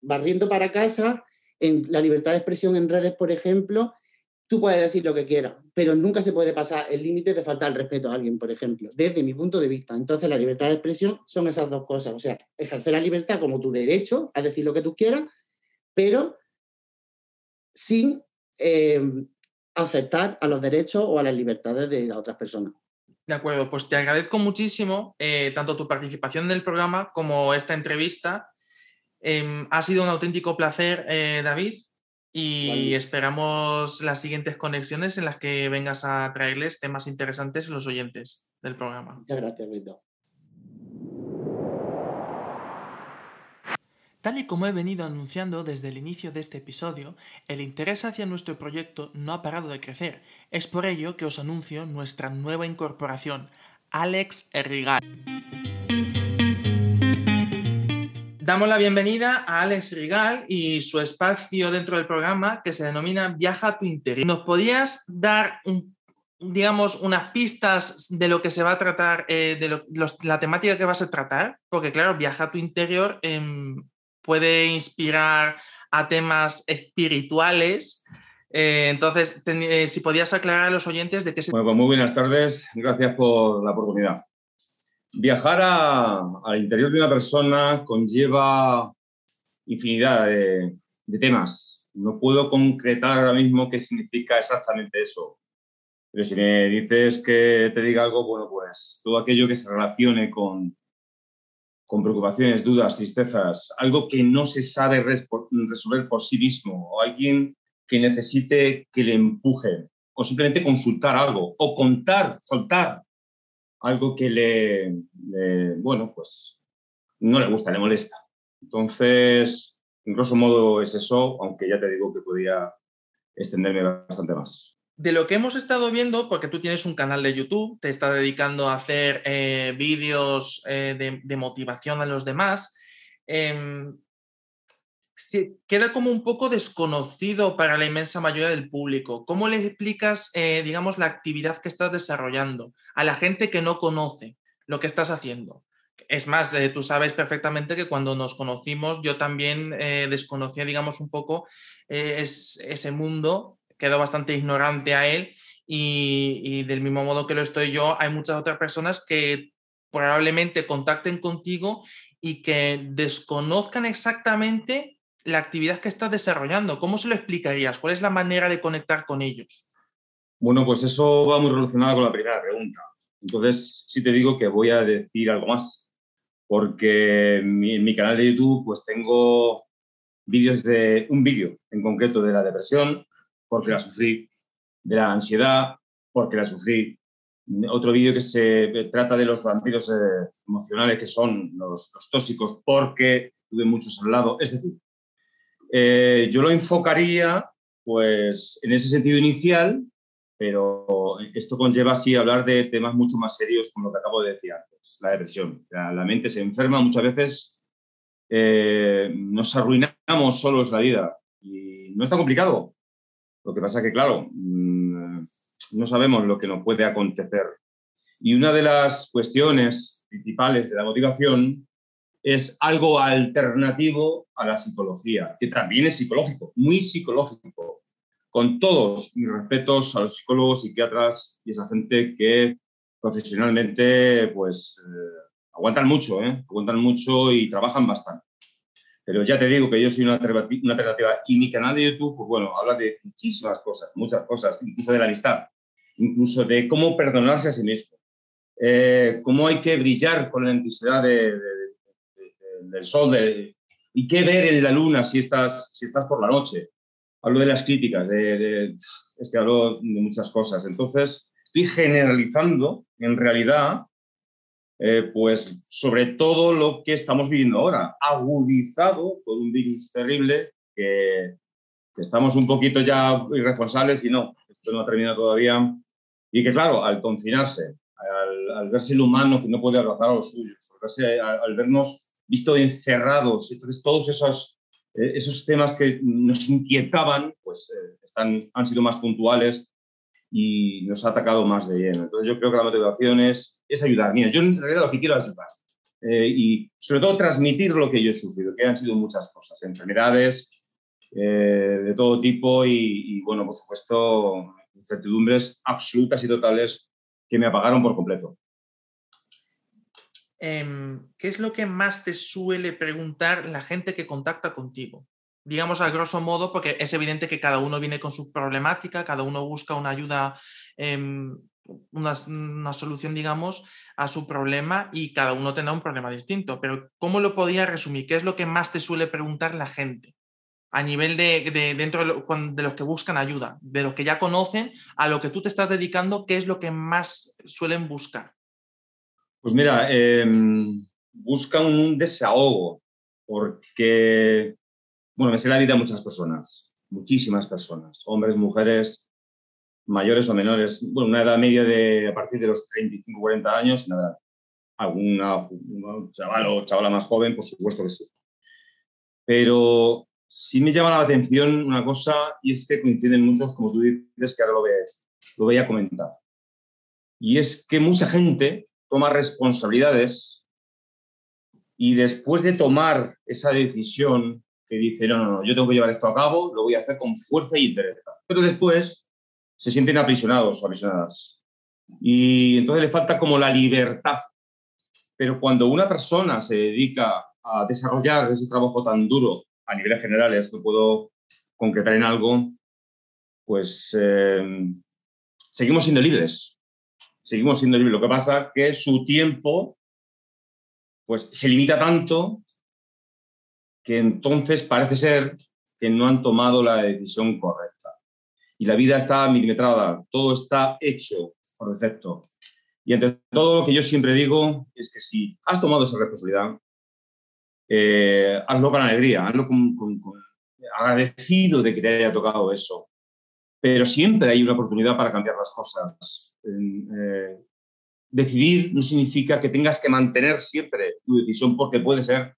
barriendo para casa, en la libertad de expresión en redes, por ejemplo, tú puedes decir lo que quieras, pero nunca se puede pasar el límite de faltar el respeto a alguien, por ejemplo, desde mi punto de vista. Entonces, la libertad de expresión son esas dos cosas. O sea, ejercer la libertad como tu derecho a decir lo que tú quieras, pero sin eh, afectar a los derechos o a las libertades de las otras personas. De acuerdo, pues te agradezco muchísimo eh, tanto tu participación en el programa como esta entrevista. Eh, ha sido un auténtico placer, eh, David, y vale. esperamos las siguientes conexiones en las que vengas a traerles temas interesantes a los oyentes del programa. Muchas gracias, Vito. Tal y como he venido anunciando desde el inicio de este episodio, el interés hacia nuestro proyecto no ha parado de crecer. Es por ello que os anuncio nuestra nueva incorporación, Alex Errigal. Damos la bienvenida a Alex Rigal y su espacio dentro del programa que se denomina Viaja a tu interior. ¿Nos podías dar, digamos, unas pistas de lo que se va a tratar, eh, de la temática que vas a tratar? Porque claro, Viaja a tu interior em, puede inspirar a temas espirituales. Eh, entonces, eh, si podías aclarar a los oyentes de qué se... Bueno, pues muy buenas tardes. Gracias por la oportunidad. Viajar al interior de una persona conlleva infinidad de, temas. No puedo concretar ahora mismo qué significa exactamente eso. Pero si me dices que te diga algo, bueno, pues todo aquello que se relacione con, con preocupaciones, dudas, tristezas, algo que no se sabe resolver por sí mismo, o alguien que necesite que le empuje, o simplemente consultar algo, o contar, soltar algo que le, bueno, pues no le gusta, le molesta. Entonces, en grosso modo es eso, aunque ya te digo que podría extenderme bastante más. De lo que hemos estado viendo, porque tú tienes un canal de YouTube, te estás dedicando a hacer eh, vídeos eh, de, motivación a los demás, em, queda como un poco desconocido para la inmensa mayoría del público. ¿Cómo le explicas, eh, digamos, la actividad que estás desarrollando a la gente que no conoce lo que estás haciendo? Es más, tú sabes perfectamente que cuando nos conocimos yo también desconocía, digamos, un poco ese mundo, quedó bastante ignorante a él y, del mismo modo que lo estoy yo, hay muchas otras personas que probablemente contacten contigo y que desconozcan exactamente la actividad que estás desarrollando. ¿Cómo se lo explicarías? ¿Cuál es la manera de conectar con ellos? Bueno, pues eso va muy relacionado con la primera pregunta. Entonces, sí te digo que voy a decir algo más, porque en mi, canal de YouTube pues tengo vídeos de un vídeo en concreto de la depresión, porque la sufrí, de la ansiedad, porque la sufrí, otro vídeo que se trata de los vampiros eh, emocionales, que son los, tóxicos, porque tuve muchos al lado. Es decir, eh, yo lo enfocaría pues en ese sentido inicial, pero esto conlleva así hablar de temas mucho más serios como lo que acabo de decir antes, la depresión. La, mente se enferma muchas veces, eh, nos arruinamos solos la vida y no está complicado. Lo que pasa es que, claro, mm, no sabemos lo que nos puede acontecer. Y una de las cuestiones principales de la motivación es algo alternativo a la psicología, que también es psicológico, muy psicológico. Con todos mis respetos a los psicólogos, psiquiatras y esa gente que profesionalmente pues eh, aguantan mucho, ¿eh? aguantan mucho y trabajan bastante. Pero ya te digo que yo soy una alternativa, y mi canal de YouTube, pues bueno, habla de muchísimas cosas, muchas cosas, incluso de la amistad, incluso de cómo perdonarse a sí mismo, eh, cómo hay que brillar con la intensidad de del sol de, y qué ver en la luna si estás, si estás por la noche. Hablo de las críticas, de, es que hablo de muchas cosas. Entonces, estoy generalizando, en realidad, eh, pues sobre todo lo que estamos viviendo ahora, agudizado por un virus terrible que, estamos un poquito ya irresponsables y no, esto no ha terminado todavía. Y que claro, al confinarse, al, verse el humano que no puede abrazar a los suyos, al vernos visto encerrados. Entonces, todos esos, eh, esos temas que nos inquietaban, pues eh, están, han sido más puntuales y nos ha atacado más de lleno. Entonces, yo creo que la motivación es, es ayudar. Mira, yo en realidad lo que quiero es ayudar. Eh, y sobre todo transmitir lo que yo he sufrido, que han sido muchas cosas, enfermedades de todo tipo y, y, bueno, por supuesto, incertidumbres absolutas y totales que me apagaron por completo. Em, ¿qué es lo que más te suele preguntar la gente que contacta contigo? Digamos a grosso modo, porque es evidente que cada uno viene con su problemática, cada uno busca una ayuda, em, una, solución, digamos, a su problema y cada uno tendrá un problema distinto. Pero ¿cómo lo podía resumir? ¿Qué es lo que más te suele preguntar la gente? A nivel de, dentro de los que buscan ayuda, de los que ya conocen, a lo que tú te estás dedicando, ¿qué es lo que más suelen buscar? Pues mira, em, busca un desahogo, porque, bueno, me sé la vida de muchas personas, muchísimas personas, hombres, mujeres, mayores o menores, bueno, una edad media de a partir de los 35, 40 años, nada, alguna chaval o chavala más joven, por supuesto que sí. Pero sí me llama la atención una cosa y es que coinciden muchos, como tú dices, que ahora lo voy a comentar. Y es que mucha gente toma responsabilidades y después de tomar esa decisión que dice, no, no, no, yo tengo que llevar esto a cabo, lo voy a hacer con fuerza y interés. Pero después se sienten aprisionados o aprisionadas. Y entonces le falta como la libertad. Pero cuando una persona se dedica a desarrollar ese trabajo tan duro a niveles generales, que puedo concretar en algo, pues eh, seguimos siendo libres. Seguimos siendo libres. Lo que pasa es que su tiempo pues, se limita tanto que entonces parece ser que no han tomado la decisión correcta. Y la vida está milimetrada, todo está hecho por defecto. Y entre todo lo que yo siempre digo es que si has tomado esa responsabilidad, eh, hazlo con alegría, hazlo con, agradecido de que te haya tocado eso. Pero siempre hay una oportunidad para cambiar las cosas. Eh, decidir no significa que tengas que mantener siempre tu decisión porque puede ser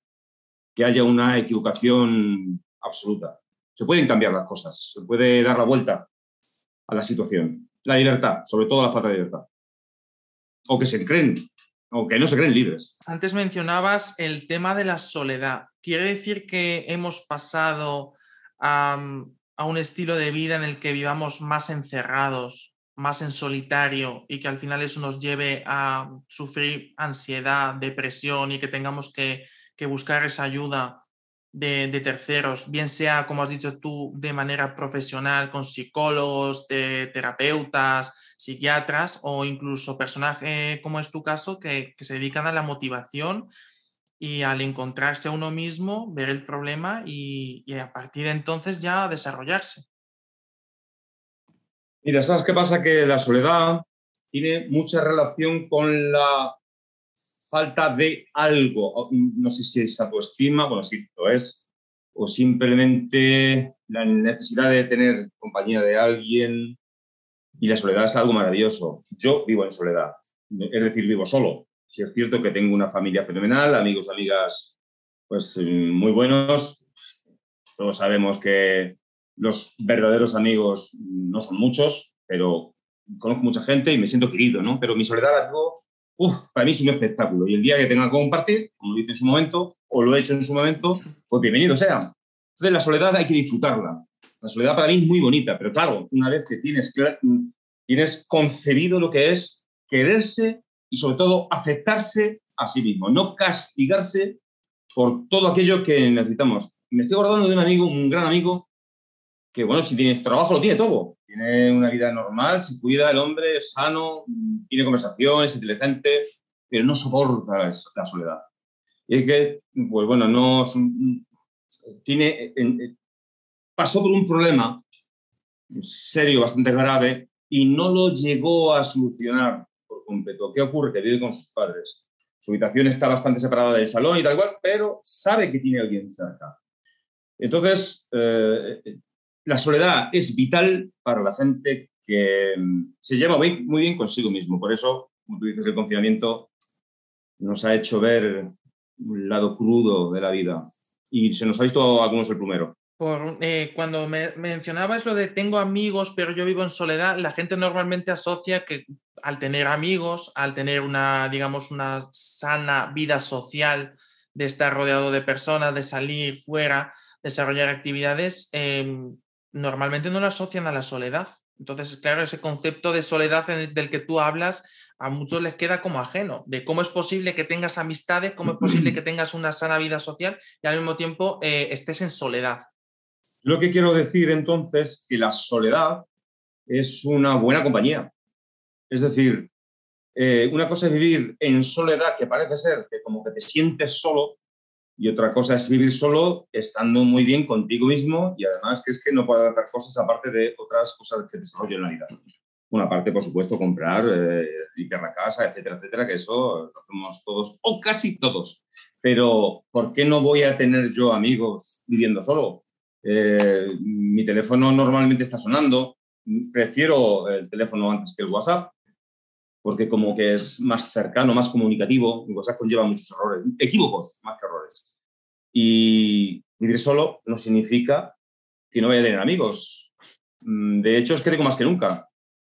que haya una equivocación absoluta. Se pueden cambiar las cosas, se puede dar la vuelta a la situación. La libertad, sobre todo la falta de libertad. O que se creen, o que no se creen libres. Antes mencionabas el tema de la soledad. ¿Quiere decir que hemos pasado a, a un estilo de vida en el que vivamos más encerrados, más en solitario y que al final eso nos lleve a sufrir ansiedad, depresión y que tengamos que que buscar esa ayuda de, terceros, bien sea, como has dicho tú, de manera profesional, con psicólogos, de terapeutas, psiquiatras o incluso personajes, como es tu caso, que, se dedican a la motivación y al encontrarse a uno mismo, ver el problema y, y a partir de entonces ya desarrollarse. Mira, ¿sabes qué pasa? Que la soledad tiene mucha relación con la falta de algo, no sé si es autoestima, bueno, sí, lo es, o simplemente la necesidad de tener compañía de alguien y la soledad es algo maravilloso. Yo vivo en soledad, es decir, vivo solo. Si es cierto que tengo una familia fenomenal, amigos, amigas, pues muy buenos. Todos sabemos que los verdaderos amigos no son muchos, pero conozco mucha gente y me siento querido, ¿no? Pero mi soledad algo para mí es un espectáculo. Y el día que tenga que compartir, como lo hice en su momento, o lo he hecho en su momento, pues bienvenido sea. Entonces, la soledad hay que disfrutarla. La soledad para mí es muy bonita, pero claro, una vez que tienes, tienes concebido lo que es quererse y sobre todo aceptarse a sí mismo, no castigarse por todo aquello que necesitamos. Me estoy acordando de un amigo, un gran amigo, que bueno, si tienes trabajo lo tiene todo, tiene una vida normal, se cuida el hombre, es sano, tiene conversación, es inteligente, pero no soporta la soledad. Y es que, pues bueno, no tiene, pasó por un problema serio, bastante grave, y no lo llegó a solucionar por completo. ¿Qué ocurre? Que vive con sus padres. Su habitación está bastante separada del salón y tal cual, pero sabe que tiene alguien cerca. Entonces, eh, la soledad es vital para la gente que mm, se lleva muy bien consigo mismo. Por eso, como tú dices, el confinamiento nos ha hecho ver un lado crudo de la vida y se nos ha visto algunos el primero. Por, eh, cuando me, mencionabas lo de tengo amigos, pero yo vivo en soledad, la gente normalmente asocia que al tener amigos, al tener una, digamos, una sana vida social, de estar rodeado de personas, de salir fuera, desarrollar actividades, em, normalmente no lo asocian a la soledad. Entonces, claro, ese concepto de soledad del que tú hablas, a muchos les queda como ajeno, de cómo es posible que tengas amistades, cómo es posible que tengas una sana vida social y al mismo tiempo eh, estés en soledad. Lo que quiero decir entonces que la soledad es una buena compañía. Es decir, eh, una cosa es vivir en soledad, que parece ser que como que te sientes solo, y otra cosa es vivir solo estando muy bien contigo mismo y además que es que no puedes hacer cosas aparte de otras cosas que desarrollo en la vida. Una parte, por supuesto, comprar, eh, limpiar la casa, etcétera, etcétera, que eso lo hacemos todos o casi todos. Pero, ¿por qué no voy a tener yo amigos viviendo solo? Eh, mi teléfono normalmente está sonando. Prefiero el teléfono antes que el WhatsApp porque como que es más cercano, más comunicativo. WhatsApp conlleva muchos errores, equívocos más que errores. Y vivir solo no significa que no vaya a tener amigos. Mm, de hecho, es que tengo más que nunca,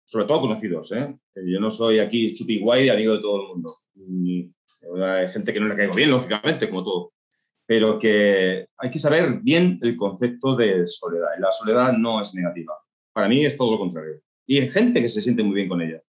sobre todo conocidos. ¿eh? Yo no soy aquí chupi guay amigo de todo el mundo. hay gente que no le caigo bien, lógicamente, como todo. Pero que hay que saber bien el concepto de soledad. Y la soledad no es negativa. Para mí es todo lo contrario. Y hay gente que se siente muy bien con ella.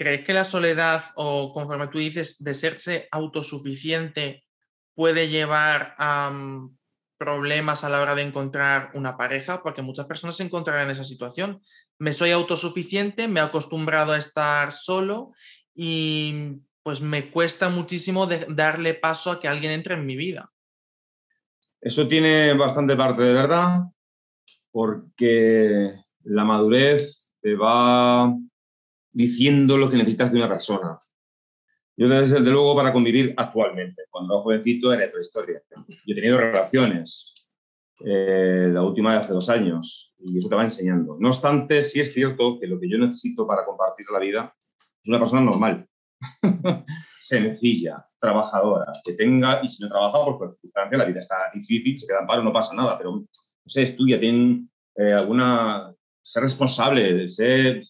¿Crees que la soledad, o conforme tú dices, de serse autosuficiente, puede llevar a mm, problemas a la hora de encontrar una pareja? Porque muchas personas se encontrarán en esa situación. Me soy autosuficiente, me he acostumbrado a estar solo y pues me cuesta muchísimo darle paso a que alguien entre en mi vida. Eso tiene bastante parte de verdad, porque la madurez te va diciendo lo que necesitas de una persona. Yo, desde luego, para convivir actualmente, cuando era jovencito era otra historia. Yo he tenido relaciones, eh, la última de hace dos años, y eso te va enseñando. No obstante, sí es cierto que lo que yo necesito para compartir la vida es una persona normal, sencilla, trabajadora, que tenga, y si no trabaja, pues por circunstancia la vida está difícil, se queda en paro, no pasa nada, pero no sé, estudia, tiene eh, alguna, ser responsable, ser,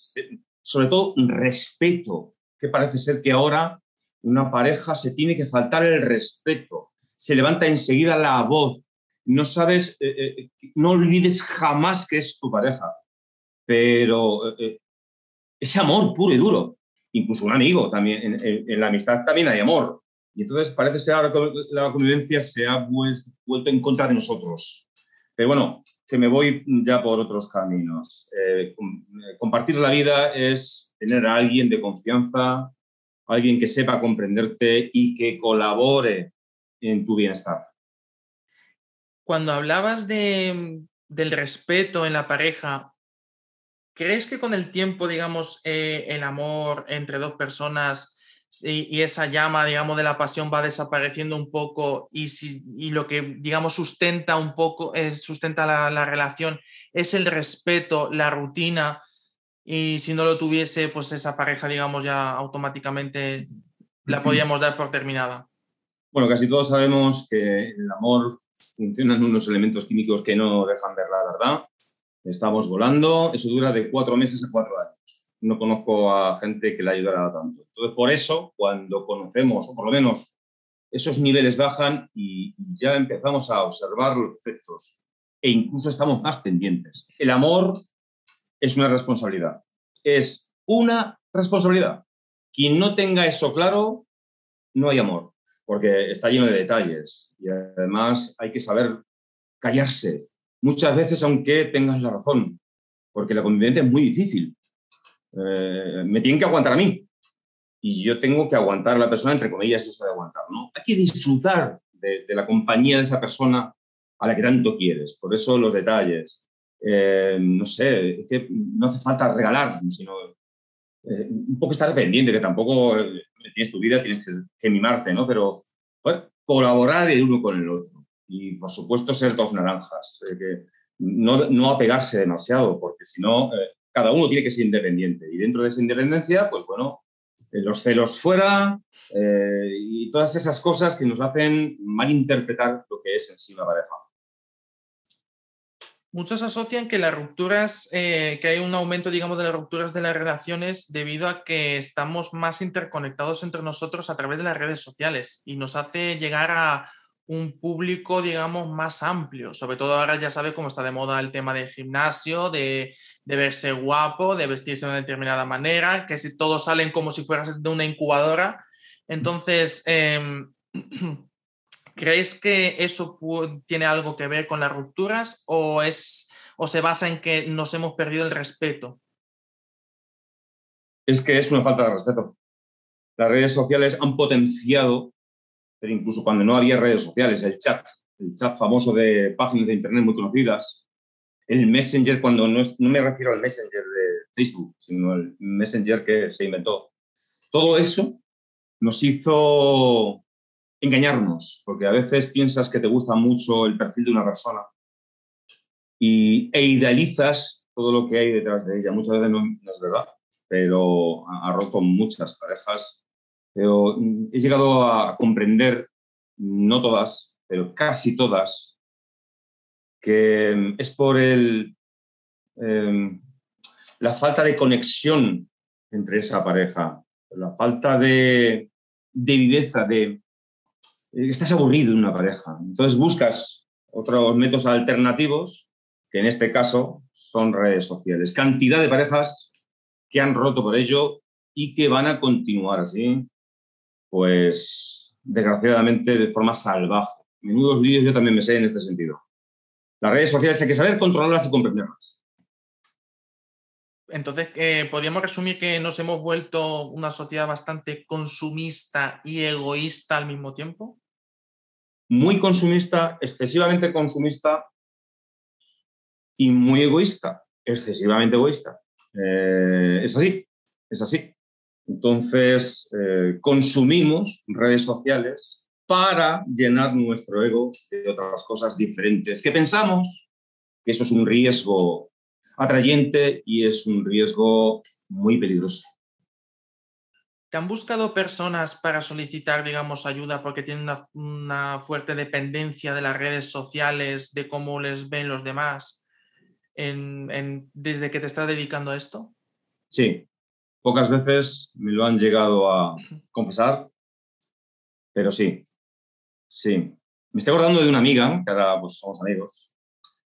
sobre todo respeto, que parece ser que ahora una pareja se tiene que faltar el respeto, se levanta enseguida la voz, no sabes, eh, eh, no olvides jamás que es tu pareja, pero eh, ese amor puro y duro, incluso un amigo también, en, la amistad también hay amor. Y entonces parece ser que la convivencia se ha vuelto en contra de nosotros. Pero bueno, que me voy ya por otros caminos. compartir la vida es tener a alguien de confianza, alguien que sepa comprenderte y que colabore en tu bienestar. Cuando hablabas de, del respeto en la pareja, ¿crees que con el tiempo, digamos, eh, el amor entre dos personas y, esa llama, digamos, de la pasión va desapareciendo un poco y, si, y lo que, digamos, sustenta un poco, eh, sustenta la, la, relación es el respeto, la rutina y si no lo tuviese, pues esa pareja, digamos, ya automáticamente la podíamos dar por terminada. Bueno, casi todos sabemos que el amor funcionan unos elementos químicos que no dejan ver la verdad. Estamos volando, eso dura de cuatro meses a cuatro años. No conozco a gente que le ayudara tanto. Entonces, por eso, cuando conocemos, o por lo menos esos niveles bajan y ya empezamos a observar los efectos e incluso estamos más pendientes. El amor es una responsabilidad. Es una responsabilidad. Quien no tenga eso claro, no hay amor, porque está lleno de detalles y además hay que saber callarse. Muchas veces, aunque tengas la razón, porque la convivencia es muy difícil. Eh, me tienen que aguantar a mí y yo tengo que aguantar a la persona, entre comillas, eso de aguantar. ¿no? Hay que disfrutar de, la compañía de esa persona a la que tanto quieres. Por eso los detalles, eh, no sé, que no hace falta regalar, sino eh, un poco estar pendiente, que tampoco tienes tu vida, tienes que, mimarte, ¿no? Pero colaborar el uno con el otro. Y por supuesto ser dos naranjas, que no, no apegarse demasiado, porque si no, cada uno tiene que ser independiente. Y dentro de esa independencia, pues bueno, los celos fuera y todas esas cosas que nos hacen malinterpretar lo que es en sí una pareja. Muchos asocian que las rupturas, eh, que hay un aumento, digamos, de las rupturas de las relaciones debido a que estamos más interconectados entre nosotros a través de las redes sociales y nos hace llegar a un público, digamos, más amplio. Sobre todo ahora ya sabes cómo está de moda el tema del gimnasio, de, verse guapo, de vestirse de una determinada manera, que si todos salen como si fueras de una incubadora. Entonces, em, ¿Creéis que eso tiene algo que ver con las rupturas o, es, o se basa en que nos hemos perdido el respeto? Es que es una falta de respeto. Las redes sociales han potenciado, pero incluso cuando no había redes sociales, el chat, el chat famoso de páginas de Internet muy conocidas, el Messenger, cuando no, no me refiero al Messenger de Facebook, sino el Messenger que se inventó. Todo eso nos hizo engañarnos, porque a veces piensas que te gusta mucho el perfil de una persona y, e idealizas todo lo que hay detrás de ella. Muchas veces no, es verdad, pero ha, roto muchas parejas. Pero he llegado a comprender, no todas, pero casi todas, que em, es por el, em, la falta de conexión entre esa pareja, la falta de, de viveza, de estás aburrido en una pareja. Entonces buscas otros métodos alternativos, que en este caso son redes sociales. Cantidad de parejas que han roto por ello y que van a continuar así, pues desgraciadamente de forma salvaje. Menudos vídeos yo también me sé en este sentido. Las redes sociales hay que saber controlarlas y comprenderlas. Entonces, eh, podríamos resumir que nos hemos vuelto una sociedad bastante consumista y egoísta al mismo tiempo. Muy consumista, excesivamente consumista y muy egoísta, excesivamente egoísta. Eh, es así, es así. Entonces, eh, consumimos redes sociales para llenar nuestro ego de otras cosas diferentes que pensamos que eso es un riesgo atrayente y es un riesgo muy peligroso. ¿Te han buscado personas para solicitar, digamos, ayuda porque tienen una, fuerte dependencia de las redes sociales, de cómo les ven los demás, desde que te estás dedicando a esto? Sí, pocas veces me lo han llegado a confesar, pero sí, sí. Me estoy acordando de una amiga, que ahora pues, somos amigos,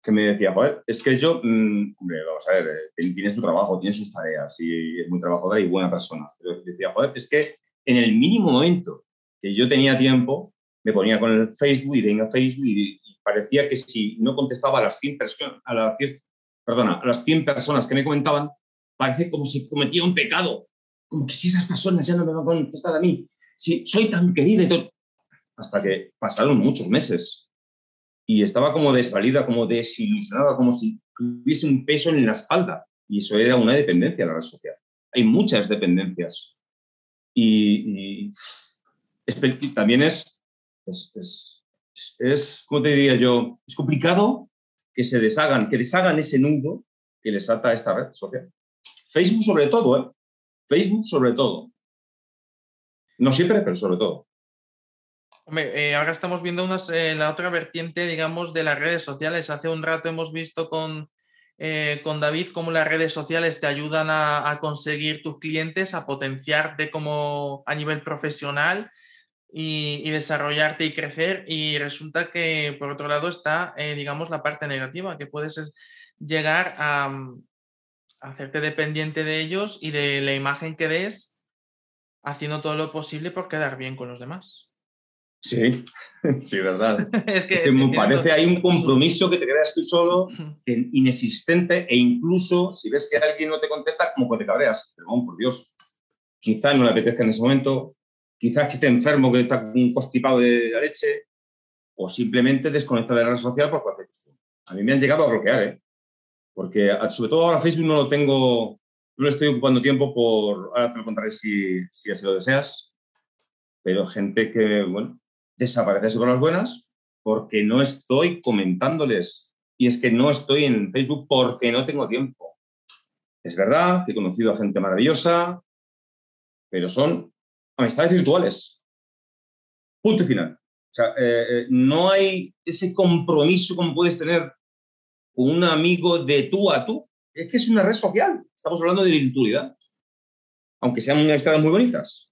que me decía, joder, es que yo, mm, hombre, vamos a ver, eh, tiene su trabajo, tiene sus tareas y es muy trabajadora y buena persona. Pero decía, joder, es que en el mínimo momento que yo tenía tiempo, me ponía con el Facebook y venga Facebook y, parecía que si no contestaba a las 100 personas, a las 100, perdona, a las 100 personas que me comentaban, parece como si cometía un pecado, como que si esas personas ya no me van a contestar a mí, si soy tan querida y todo. Hasta que pasaron muchos meses y estaba como desvalida, como desilusionada, como si tuviese un peso en la espalda. Y eso era una dependencia de la red social. Hay muchas dependencias. Y, también es, es, es, es, ¿cómo te diría yo? Es complicado que se deshagan, que deshagan ese nudo que les ata a esta red social. Facebook sobre todo, ¿eh? Facebook sobre todo. No siempre, pero sobre todo. Eh, ahora estamos viendo eh, la otra vertiente, digamos, de las redes sociales. Hace un rato hemos visto con, eh, con David cómo las redes sociales te ayudan a, conseguir tus clientes, a potenciarte como a nivel profesional y, desarrollarte y crecer. Y resulta que, por otro lado, está, digamos, la parte negativa, que puedes llegar a hacerte dependiente de ellos y de la imagen que des, haciendo todo lo posible por quedar bien con los demás. Sí, sí, verdad. es que, me parece hay un compromiso que te creas tú solo, inexistente, e incluso si ves que alguien no te contesta, como que te cabreas. Pero por Dios, quizás no le apetezca en ese momento, quizás que esté enfermo, que está un constipado de la leche, o simplemente desconecta de la red social por cualquier cuestión. A mí me han llegado a bloquear, ¿eh? Porque sobre todo ahora Facebook no lo tengo, no estoy ocupando tiempo por, ahora te lo contaré si, si así lo deseas, pero gente que, bueno, desaparecerse con las buenas porque no estoy comentándoles. Y es que no estoy en Facebook porque no tengo tiempo. Es verdad que he conocido a gente maravillosa, pero son amistades virtuales. Punto final. O sea, eh, eh, no hay ese compromiso como puedes tener con un amigo de tú a tú. Es que es una red social. Estamos hablando de virtualidad. Aunque sean amistades muy bonitas.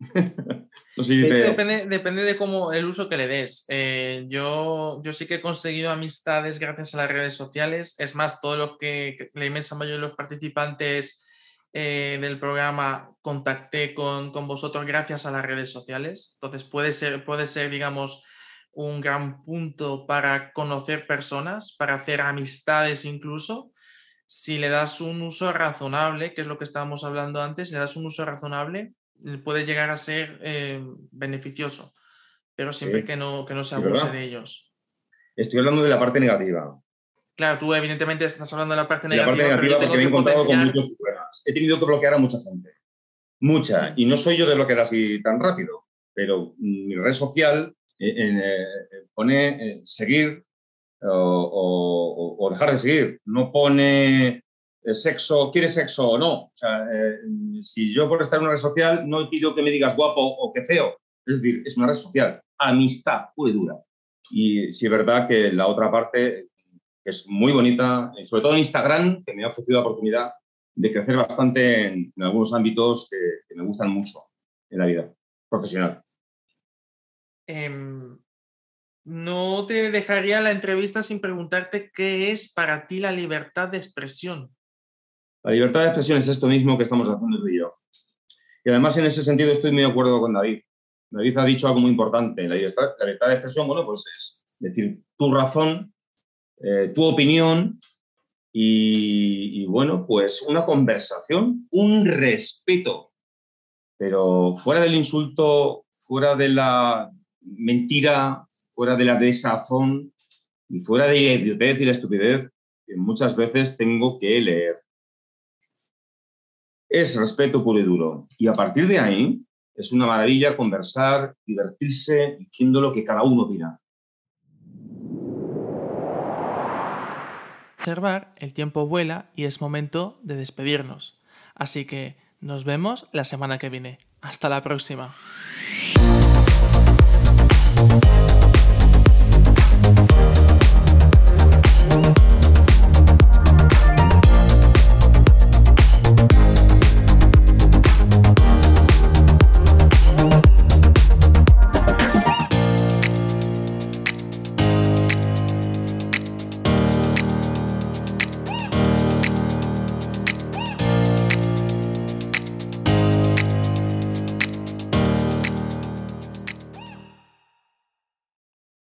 depende, de cómo el uso que le des. Eh, yo, yo sí que he conseguido amistades gracias a las redes sociales. Es más, todo lo que la inmensa mayoría de los participantes eh, del programa contacté con, con, vosotros gracias a las redes sociales. Entonces puede ser, puede ser, digamos, un gran punto para conocer personas, para hacer amistades incluso. Si le das un uso razonable, que es lo que estábamos hablando antes, si le das un uso razonable, puede llegar a ser eh, beneficioso, pero siempre que, no, que no se abuse de ellos. Estoy hablando de la parte negativa. Claro, tú evidentemente estás hablando de la parte negativa. La parte negativa porque me he encontrado con muchos problemas. He tenido que bloquear a mucha gente. Mucha. Y no soy yo de lo que da así tan rápido, pero mi red social eh, eh, pone seguir o, dejar de seguir. No pone sexo, ¿quieres sexo o no? Eh, si yo por estar en una red social no pido que me digas guapo o que feo. Es decir, es una red social. Amistad pura dura. y sí es verdad que la otra parte es muy bonita, sobre todo en Instagram, que me ha ofrecido la oportunidad de crecer bastante en, algunos ámbitos que, me gustan mucho en la vida profesional. Em, no te dejaría la entrevista sin preguntarte qué es para ti la libertad de expresión. La libertad de expresión es esto mismo que estamos haciendo tú y yo. Y además en ese sentido estoy muy de acuerdo con David. David ha dicho algo muy importante. La libertad, de expresión, bueno, pues es decir tu razón, eh, tu opinión y, bueno, pues una conversación, un respeto, pero fuera del insulto, fuera de la mentira, fuera de la desazón y fuera de la idiotez y la estupidez que muchas veces tengo que leer. Es respeto puro y duro. Y a partir de ahí es una maravilla conversar, divertirse, diciendo lo que cada uno opina. Observar, el tiempo vuela y es momento de despedirnos. Así que nos vemos la semana que viene. Hasta la próxima.